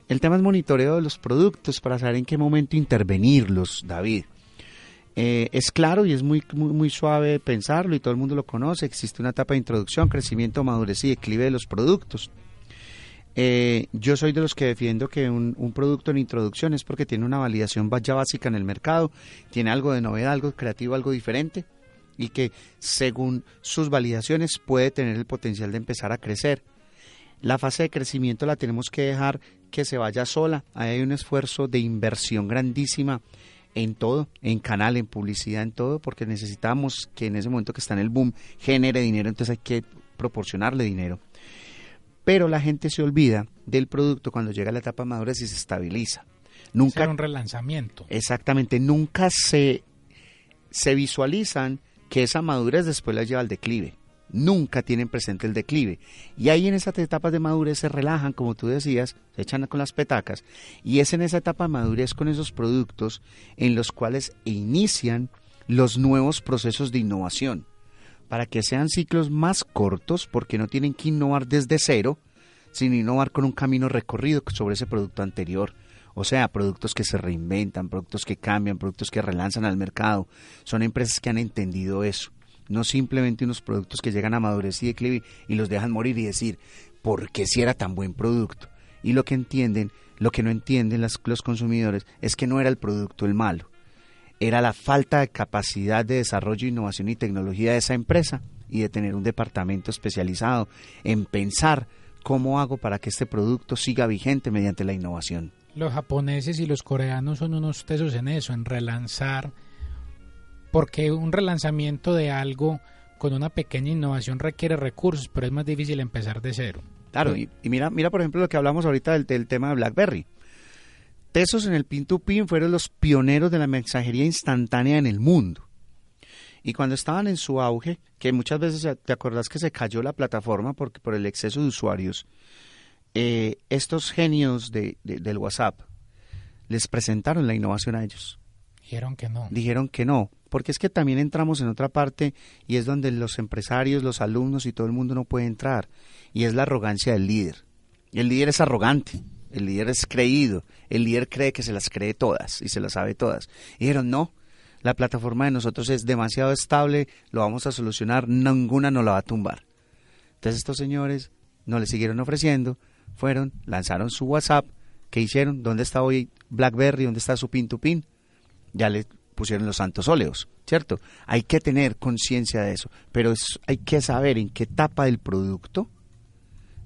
El tema es monitoreo de los productos para saber en qué momento intervenirlos, David. Eh, es claro y es muy, muy, muy suave pensarlo y todo el mundo lo conoce. Existe una etapa de introducción, crecimiento, madurez y declive de los productos. Eh, yo soy de los que defiendo que un, un producto en introducción es porque tiene una validación ya básica en el mercado, tiene algo de novedad, algo creativo, algo diferente y que según sus validaciones puede tener el potencial de empezar a crecer. La fase de crecimiento la tenemos que dejar que se vaya sola. Ahí hay un esfuerzo de inversión grandísima en todo, en canal, en publicidad, en todo, porque necesitamos que en ese momento que está en el boom genere dinero, entonces hay que proporcionarle dinero. Pero la gente se olvida del producto cuando llega a la etapa de madurez y se estabiliza. Nunca Hacer un relanzamiento. Exactamente, nunca se, se visualizan que esa madurez después la lleva al declive. Nunca tienen presente el declive. Y ahí en esas etapas de madurez se relajan, como tú decías, se echan con las petacas. Y es en esa etapa de madurez con esos productos en los cuales inician los nuevos procesos de innovación. Para que sean ciclos más cortos, porque no tienen que innovar desde cero, sino innovar con un camino recorrido sobre ese producto anterior O sea, productos que se reinventan, productos que cambian, productos que relanzan al mercado. Son empresas que han entendido eso. No simplemente unos productos que llegan a madurez y declive y los dejan morir y decir, ¿por qué si era tan buen producto? Y lo que entienden, lo que no entienden los consumidores es que no era el producto el malo, era la falta de capacidad de desarrollo, innovación y tecnología de esa empresa y de tener un departamento especializado en pensar cómo hago para que este producto siga vigente mediante la innovación. Los japoneses y los coreanos son unos tesos en eso, en relanzar, porque un relanzamiento de algo con una pequeña innovación requiere recursos, pero es más difícil empezar de cero. Claro, y, y mira, mira por ejemplo lo que hablamos ahorita del, del tema de BlackBerry. Tesos en el pin-to-pin fueron los pioneros de la mensajería instantánea en el mundo. Y cuando estaban en su auge, que muchas veces te acordás que se cayó la plataforma porque por el exceso de usuarios, eh, estos genios de, de- del WhatsApp les presentaron la innovación a ellos. Dijeron que no. Dijeron que no, porque es que también entramos en otra parte y es donde los empresarios, los alumnos y todo el mundo no puede entrar, y es la arrogancia del líder. El líder es arrogante, el líder es creído, el líder cree que se las cree todas y se las sabe todas. Y dijeron, no, la plataforma de nosotros es demasiado estable, lo vamos a solucionar, ninguna nos la va a tumbar. Entonces estos señores no le siguieron ofreciendo, fueron, lanzaron su WhatsApp, ¿qué hicieron? ¿Dónde está hoy BlackBerry? ¿Dónde está su pin to pin? Ya le pusieron los santos óleos, ¿cierto? Hay que tener conciencia de eso, pero es- hay que saber en qué etapa del producto,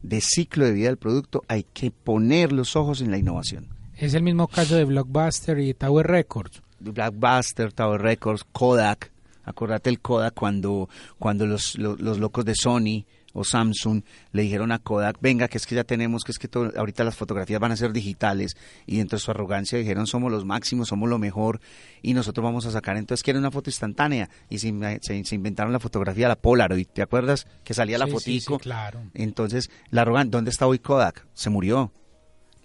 de ciclo de vida del producto, hay que poner los ojos en la innovación. Es el mismo caso de Blockbuster y Tower Records. Blackbuster, Tower Records, Kodak. Acordate el Kodak cuando, cuando los, los, los locos de Sony o Samsung le dijeron a Kodak, venga, que es que ya tenemos, que es que todo- ahorita las fotografías van a ser digitales. Y dentro de su arrogancia dijeron, somos los máximos, somos lo mejor y nosotros vamos a sacar. Entonces quieren una foto instantánea. Y se, inve- se- se inventaron la fotografía, la Polaroid. ¿Te acuerdas? Que salía la Sí, sí, fotico. sí, claro. Entonces, la arrogancia, ¿dónde está hoy Kodak? Se murió.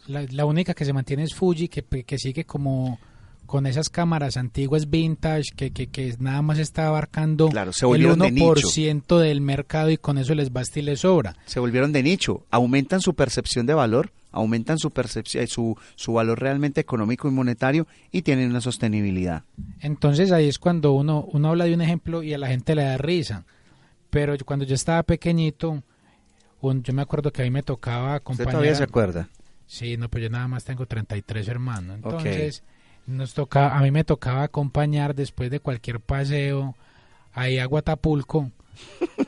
La, la única que se mantiene es Fuji, que, que sigue como con esas cámaras antiguas vintage, que, que, que nada más está abarcando Claro, se el volvieron de nicho. 1% del mercado y con eso les basta y les sobra. se volvieron de nicho, aumentan su percepción de valor, aumentan su percepción, su, su valor realmente económico y monetario y tienen una sostenibilidad. Entonces ahí es cuando uno, uno habla de un ejemplo y a la gente le da risa. Pero cuando yo estaba pequeñito, yo me acuerdo que a mí me tocaba ¿Usted acompañar... todavía se acuerda? Sí, no, pues yo nada más tengo 33 hermanos. Entonces, nos toca, a mí me tocaba acompañar después de cualquier paseo ahí a Guatapulco,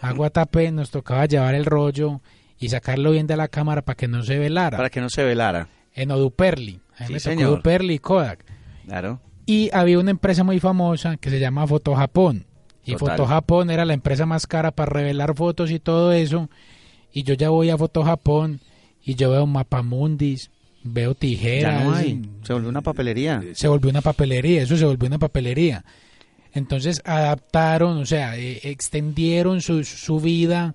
a Guatapé, nos tocaba llevar el rollo y sacarlo bien de la cámara para que no se velara. Para que no se velara. En Oduperli. A mí Sí, me tocó señor. Oduperli y Kodak. Claro. Y había una empresa muy famosa que se llama Foto Japón. Y Total. Foto Japón era la empresa más cara para revelar fotos y todo eso. Y yo ya voy a Foto Japón y yo veo mapamundis, veo tijeras. Ya no hay. Se volvió una papelería. Se volvió una papelería, eso se volvió una papelería. Entonces adaptaron, o sea, eh, extendieron su, su vida,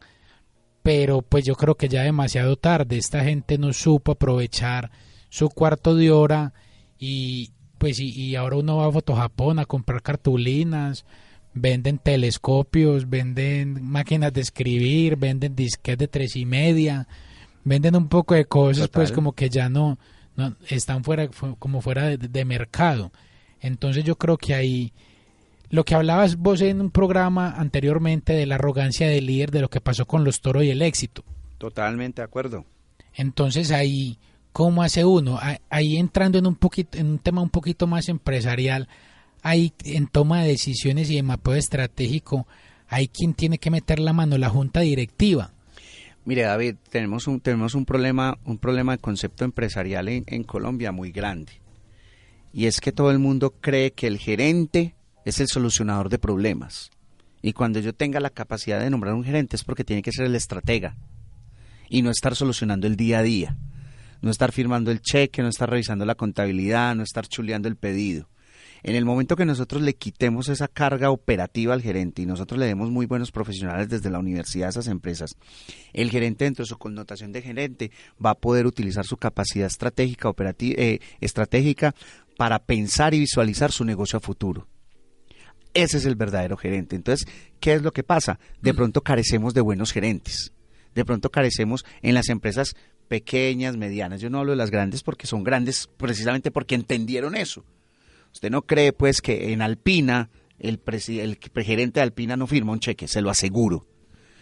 pero pues yo creo que ya demasiado tarde. Esta gente no supo aprovechar su cuarto de hora y pues y, y ahora uno va a Fotojapón a comprar cartulinas, venden telescopios, venden máquinas de escribir, venden disquetes de tres y media, venden un poco de cosas pues como que ya no, no están fuera fu- como fuera de, de mercado. Entonces yo creo que ahí lo que hablabas vos en un programa anteriormente de la arrogancia del líder, de lo que pasó con los toros y el éxito. Totalmente de acuerdo. Entonces ahí, ¿cómo hace uno? Ah, Ahí entrando en un poquito, en un tema un poquito más empresarial, ahí en toma de decisiones y de mapeo estratégico, hay quien tiene que meter la mano, la junta directiva. Mire, David, tenemos un, tenemos un problema, un problema de concepto empresarial en, en Colombia muy grande. Y es que todo el mundo cree que el gerente es el solucionador de problemas. Y cuando yo tenga la capacidad de nombrar un gerente es porque tiene que ser el estratega. Y no estar solucionando el día a día. No estar firmando el cheque, no estar revisando la contabilidad, no estar chuleando el pedido. En el momento que nosotros le quitemos esa carga operativa al gerente y nosotros le demos muy buenos profesionales desde la universidad a esas empresas, el gerente dentro de su connotación de gerente va a poder utilizar su capacidad estratégica, operati- eh, estratégica para pensar y visualizar su negocio a futuro. Ese es el verdadero gerente. Entonces, ¿qué es lo que pasa? De pronto carecemos de buenos gerentes. De pronto carecemos en las empresas pequeñas, medianas. Yo no hablo de las grandes porque son grandes precisamente porque entendieron eso. Usted no cree pues que en Alpina el, el gerente de Alpina no firma un cheque, se lo aseguro.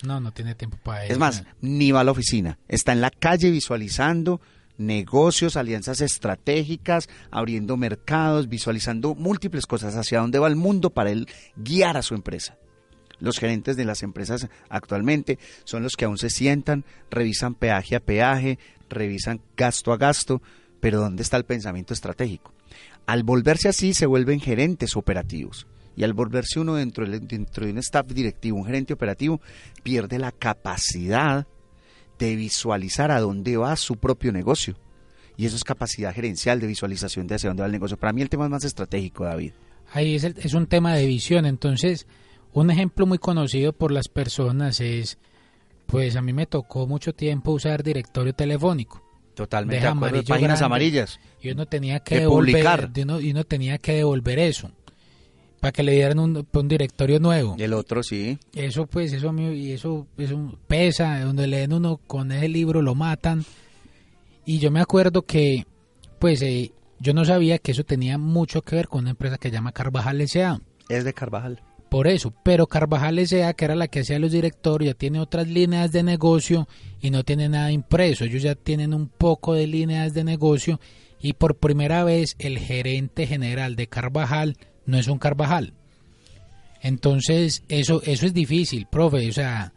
No, no tiene tiempo para eso. Es más, ni va a la oficina. Está en la calle visualizando negocios, alianzas estratégicas, abriendo mercados, visualizando múltiples cosas hacia dónde va el mundo para él guiar a su empresa. Los gerentes de las empresas actualmente son los que aún se sientan, revisan peaje a peaje, revisan gasto a gasto, pero ¿dónde está el pensamiento estratégico? Al volverse así se vuelven gerentes operativos. Y al volverse uno dentro, dentro de un staff directivo, un gerente operativo, pierde la capacidad de visualizar a dónde va su propio negocio. Y eso es capacidad gerencial de visualización de hacia dónde va el negocio. Para mí el tema es más estratégico, David. Ahí es, es un tema de visión. Entonces, un ejemplo muy conocido por las personas es, pues a mí me tocó mucho tiempo usar directorio telefónico. Totalmente de acuerdo, páginas amarillas. Y uno tenía que, devolver, Y uno, tenía que devolver eso para que le dieran un, directorio nuevo. El otro sí. Eso pues, eso y eso, eso pesa, donde leen uno con ese libro lo matan. Y yo me acuerdo que, pues, eh, yo no sabía que eso tenía mucho que ver con una empresa que se llama Carvajal S.A. Es de Carvajal. Por eso, pero Carvajal S.A., que era la que hacía los directorios, ya tiene otras líneas de negocio y no tiene nada impreso. Ellos ya tienen un poco de líneas de negocio y por primera vez el gerente general de Carvajal no es un Carvajal. Entonces, eso, eso es difícil, profe. O sea,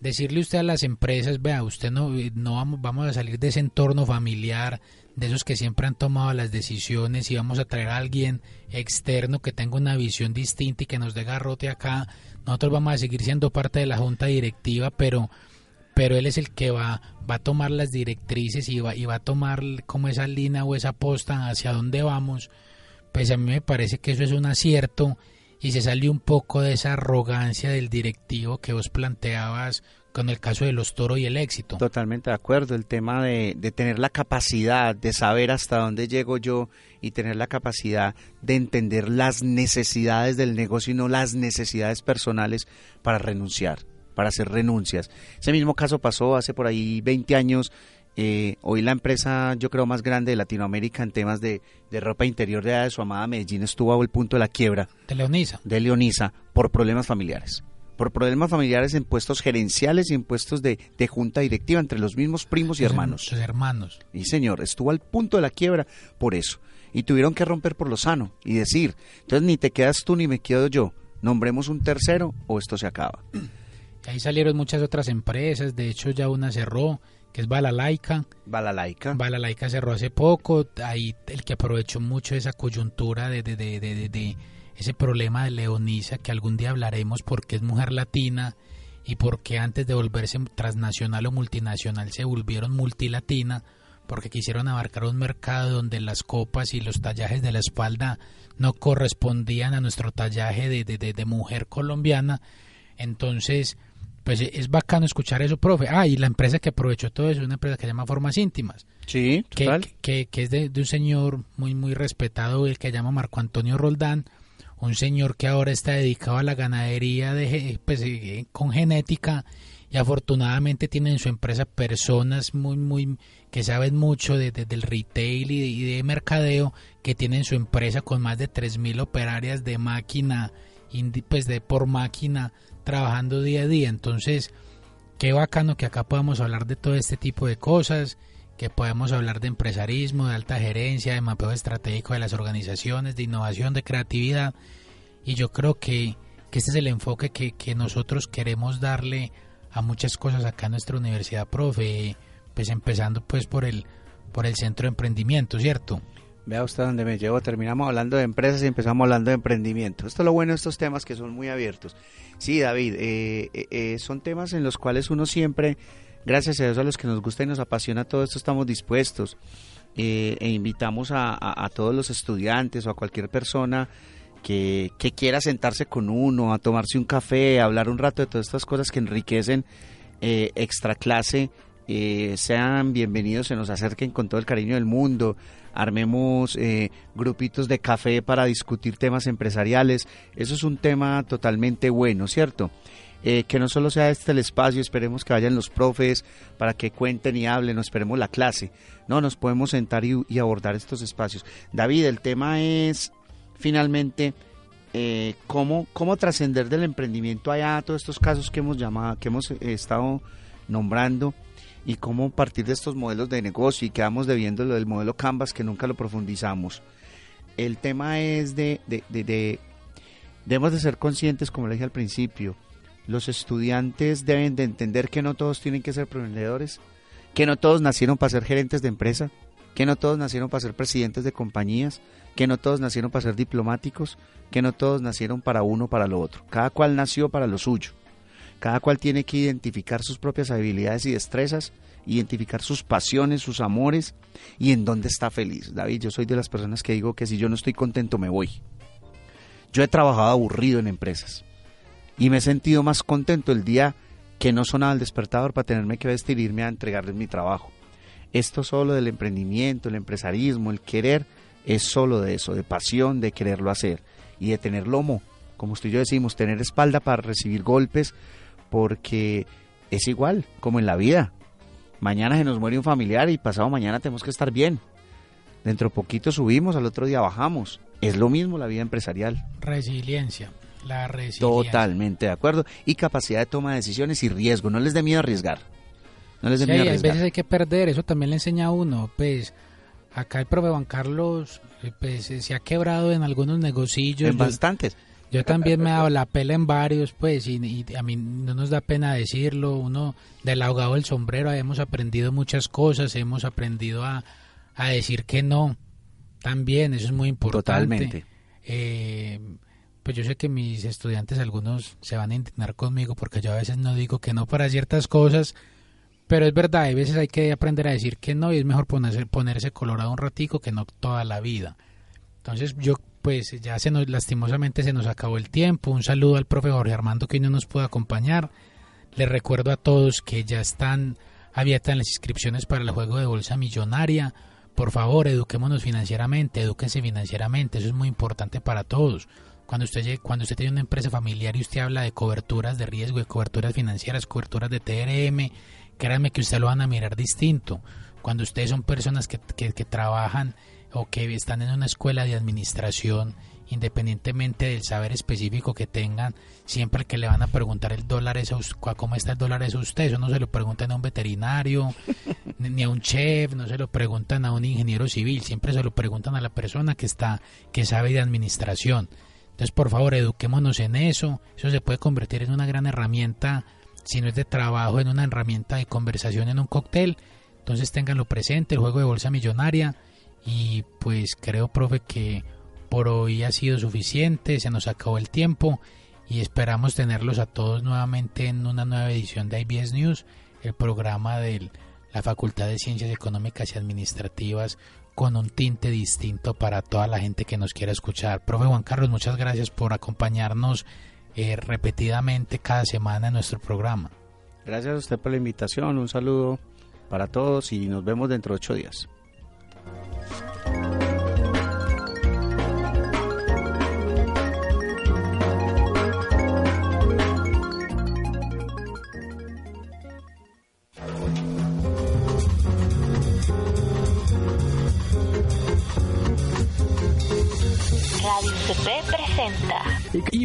decirle usted a las empresas, vea, usted no, no vamos, vamos a salir de ese entorno familiar, de esos que siempre han tomado las decisiones y vamos a traer a alguien externo que tenga una visión distinta y que nos dé garrote acá. Nosotros vamos a seguir siendo parte de la junta directiva, pero pero él es el que va, va a tomar las directrices y va, y va a tomar como esa línea o esa posta hacia dónde vamos. Pues a mí me parece que eso es un acierto y se salió un poco de esa arrogancia del directivo que vos planteabas con el caso de los toros y el éxito. Totalmente de acuerdo, el tema de, de, tener la capacidad de saber hasta dónde llego yo y tener la capacidad de entender las necesidades del negocio y no las necesidades personales para renunciar, para hacer renuncias. Ese mismo caso pasó hace por ahí 20 años. Eh, hoy la empresa, yo creo, más grande de Latinoamérica en temas de, de ropa interior de su amada Medellín estuvo a el punto de la quiebra. De Leonisa. De Leonisa, por problemas familiares por problemas familiares en puestos gerenciales y en puestos de, junta directiva entre los mismos primos y hermanos. hermanos. Y señor, estuvo al punto de la quiebra por eso. Y tuvieron que romper por lo sano y decir, entonces ni te quedas tú ni me quedo yo, nombremos un tercero o esto se acaba. ahí salieron muchas otras empresas, de hecho ya una cerró, que es Balalaica. Balalaica. Balalaica cerró hace poco, ahí el que aprovechó mucho esa coyuntura de, de, de, de ese problema de Leonisa que algún día hablaremos porque es mujer latina y porque antes de volverse transnacional o multinacional se volvieron multilatina porque quisieron abarcar un mercado donde las copas y los tallajes de la espalda no correspondían a nuestro tallaje de, de, de, mujer colombiana. Entonces, pues es bacano escuchar eso, profe. Ah, y la empresa que aprovechó todo eso es una empresa que se llama Formas Íntimas. Sí, total. Que, que, es de, de, un señor muy, muy respetado, el que llama Marco Antonio Roldán, un señor que ahora está dedicado a la ganadería de, pues, eh, con genética y afortunadamente tiene en su empresa personas muy muy que saben mucho de, del retail y de, mercadeo que tienen su empresa con más de 3000 operarias de máquina pues de por máquina trabajando día a día. Entonces qué bacano que acá podamos hablar de todo este tipo de cosas que podemos hablar de empresarismo, de alta gerencia, de mapeo estratégico de las organizaciones, de innovación, de creatividad. Y yo creo que, este es el enfoque que, que, nosotros queremos darle a muchas cosas acá en nuestra universidad, profe, pues empezando pues por el, por el centro de emprendimiento, ¿cierto? Vea usted dónde me llevo, terminamos hablando de empresas y empezamos hablando de emprendimiento. Esto es lo bueno de estos temas que son muy abiertos. Sí, David, eh, eh, eh, son temas en los cuales uno siempre gracias a Dios a los que nos gusta y nos apasiona todo esto estamos dispuestos eh, e invitamos a, todos los estudiantes o a cualquier persona que, quiera sentarse con uno, a tomarse un café, a hablar un rato de todas estas cosas que enriquecen eh, extra clase. Eh, sean bienvenidos, se nos acerquen con todo el cariño del mundo, armemos grupitos de café para discutir temas empresariales. Eso es un tema totalmente bueno, ¿cierto? Eh, que no solo sea este el espacio, esperemos que vayan los profes para que cuenten y hablen, no esperemos la clase. No, nos podemos sentar y, abordar estos espacios. David, el tema es finalmente eh, cómo, cómo trascender del emprendimiento allá todos estos casos que hemos llamado, que hemos eh, estado nombrando y cómo partir de estos modelos de negocio y quedamos debiendo lo del modelo Canvas que nunca lo profundizamos. El tema es de, de, de, de debemos de ser conscientes, como le dije al principio, los estudiantes deben de entender que no todos tienen que ser emprendedores, que no todos nacieron para ser gerentes de empresa, que no todos nacieron para ser presidentes de compañías, que no todos nacieron para ser diplomáticos, que no todos nacieron para uno para lo otro. Cada cual nació para lo suyo. Cada cual tiene que identificar sus propias habilidades y destrezas, identificar sus pasiones, sus amores y en dónde está feliz. David, yo soy de las personas que digo que si yo no estoy contento me voy. Yo he trabajado aburrido en empresas y me he sentido más contento el día que no sonaba el despertador para tenerme que vestir e irme a entregarles mi trabajo. Esto solo del emprendimiento, el empresarismo, el querer, es solo de eso, de pasión, de quererlo hacer y de tener lomo, como usted y yo decimos, tener espalda para recibir golpes, porque es igual, como en la vida. Mañana se nos muere un familiar y pasado mañana tenemos que estar bien. Dentro de poquito subimos, al otro día bajamos. Es lo mismo la vida empresarial. Resiliencia. La resiliencia. Totalmente de acuerdo. Y capacidad de toma de decisiones y riesgo. No les dé miedo arriesgar. No les dé Sí, miedo a arriesgar. veces hay que perder, eso también le enseña a uno. Pues acá el profe Juan Carlos eh, pues, eh, se ha quebrado en algunos negocillos. En Yo- bastantes. Yo también me he dado la pela en varios, pues, y, y a mí no nos da pena decirlo. Uno, del ahogado del sombrero, hemos aprendido muchas cosas, hemos aprendido a, a decir que no. También, eso es muy importante. Totalmente. Eh, pues yo sé que mis estudiantes, algunos se van a indignar conmigo porque yo a veces no digo que no para ciertas cosas, pero es verdad, hay veces hay que aprender a decir que no y es mejor ponerse, ponerse colorado un ratico que no toda la vida. Entonces yo pues ya se nos lastimosamente se nos acabó el tiempo. Un saludo al profe Jorge Armando que hoy no nos pudo acompañar. Les recuerdo a todos que ya están abiertas las inscripciones para el juego de bolsa millonaria. Por favor, eduquémonos financieramente, edúquense financieramente, eso es muy importante para todos. Cuando usted cuando usted tiene una empresa familiar y usted habla de coberturas de riesgo, de coberturas financieras, coberturas de TRM, créanme que usted lo van a mirar distinto. Cuando ustedes son personas que, que- trabajan o que están en una escuela de administración, independientemente del saber específico que tengan, siempre que le van a preguntar el dólar es a cómo está el dólar es a usted, eso no se lo preguntan a un veterinario, ni a un chef, no se lo preguntan a un ingeniero civil, siempre se lo preguntan a la persona que está, que sabe de administración. Entonces, por favor, eduquémonos en eso, eso se puede convertir en una gran herramienta, si no es de trabajo, en una herramienta de conversación en un cóctel. Entonces, ténganlo presente, el juego de bolsa millonaria. Y pues creo, profe, que por hoy ha sido suficiente, se nos acabó el tiempo y esperamos tenerlos a todos nuevamente en una nueva edición de IBS News, el programa de la Facultad de Ciencias Económicas y Administrativas con un tinte distinto para toda la gente que nos quiera escuchar. Profe Juan Carlos, muchas gracias por acompañarnos eh, repetidamente cada semana en nuestro programa. Gracias a usted por la invitación. Un saludo para todos y nos vemos dentro de ocho días.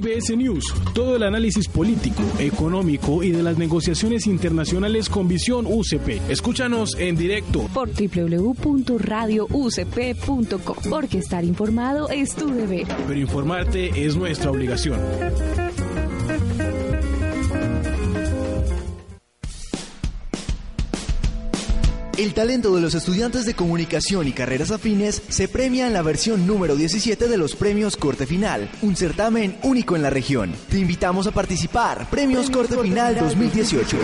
IBS News, todo el análisis político, económico y de las negociaciones internacionales con visión UCP. Escúchanos en directo. Por www.radioucp.com. Porque estar informado es tu deber. Pero informarte es nuestra obligación. El talento de los estudiantes de comunicación y carreras afines se premia en la versión número 17 de los Premios Corte Final, un certamen único en la región. Te invitamos a participar. Premios, Corte, Final 2018.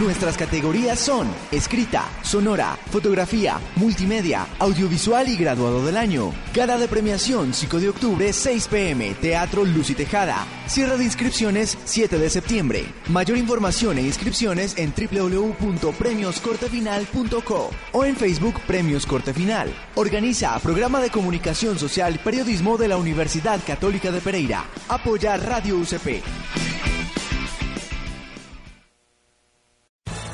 Nuestras categorías son escrita, sonora, fotografía, multimedia, audiovisual y graduado del año. Gala de premiación 5 de octubre 6 pm, Teatro Luz y Tejada. Cierre de inscripciones 7 de septiembre. Mayor información e inscripciones en www.premioscortefinal.co o en Facebook Premios Corte Final. Organiza Programa de Comunicación Social Periodismo de la Universidad Católica de Pereira. Apoya Radio UCP.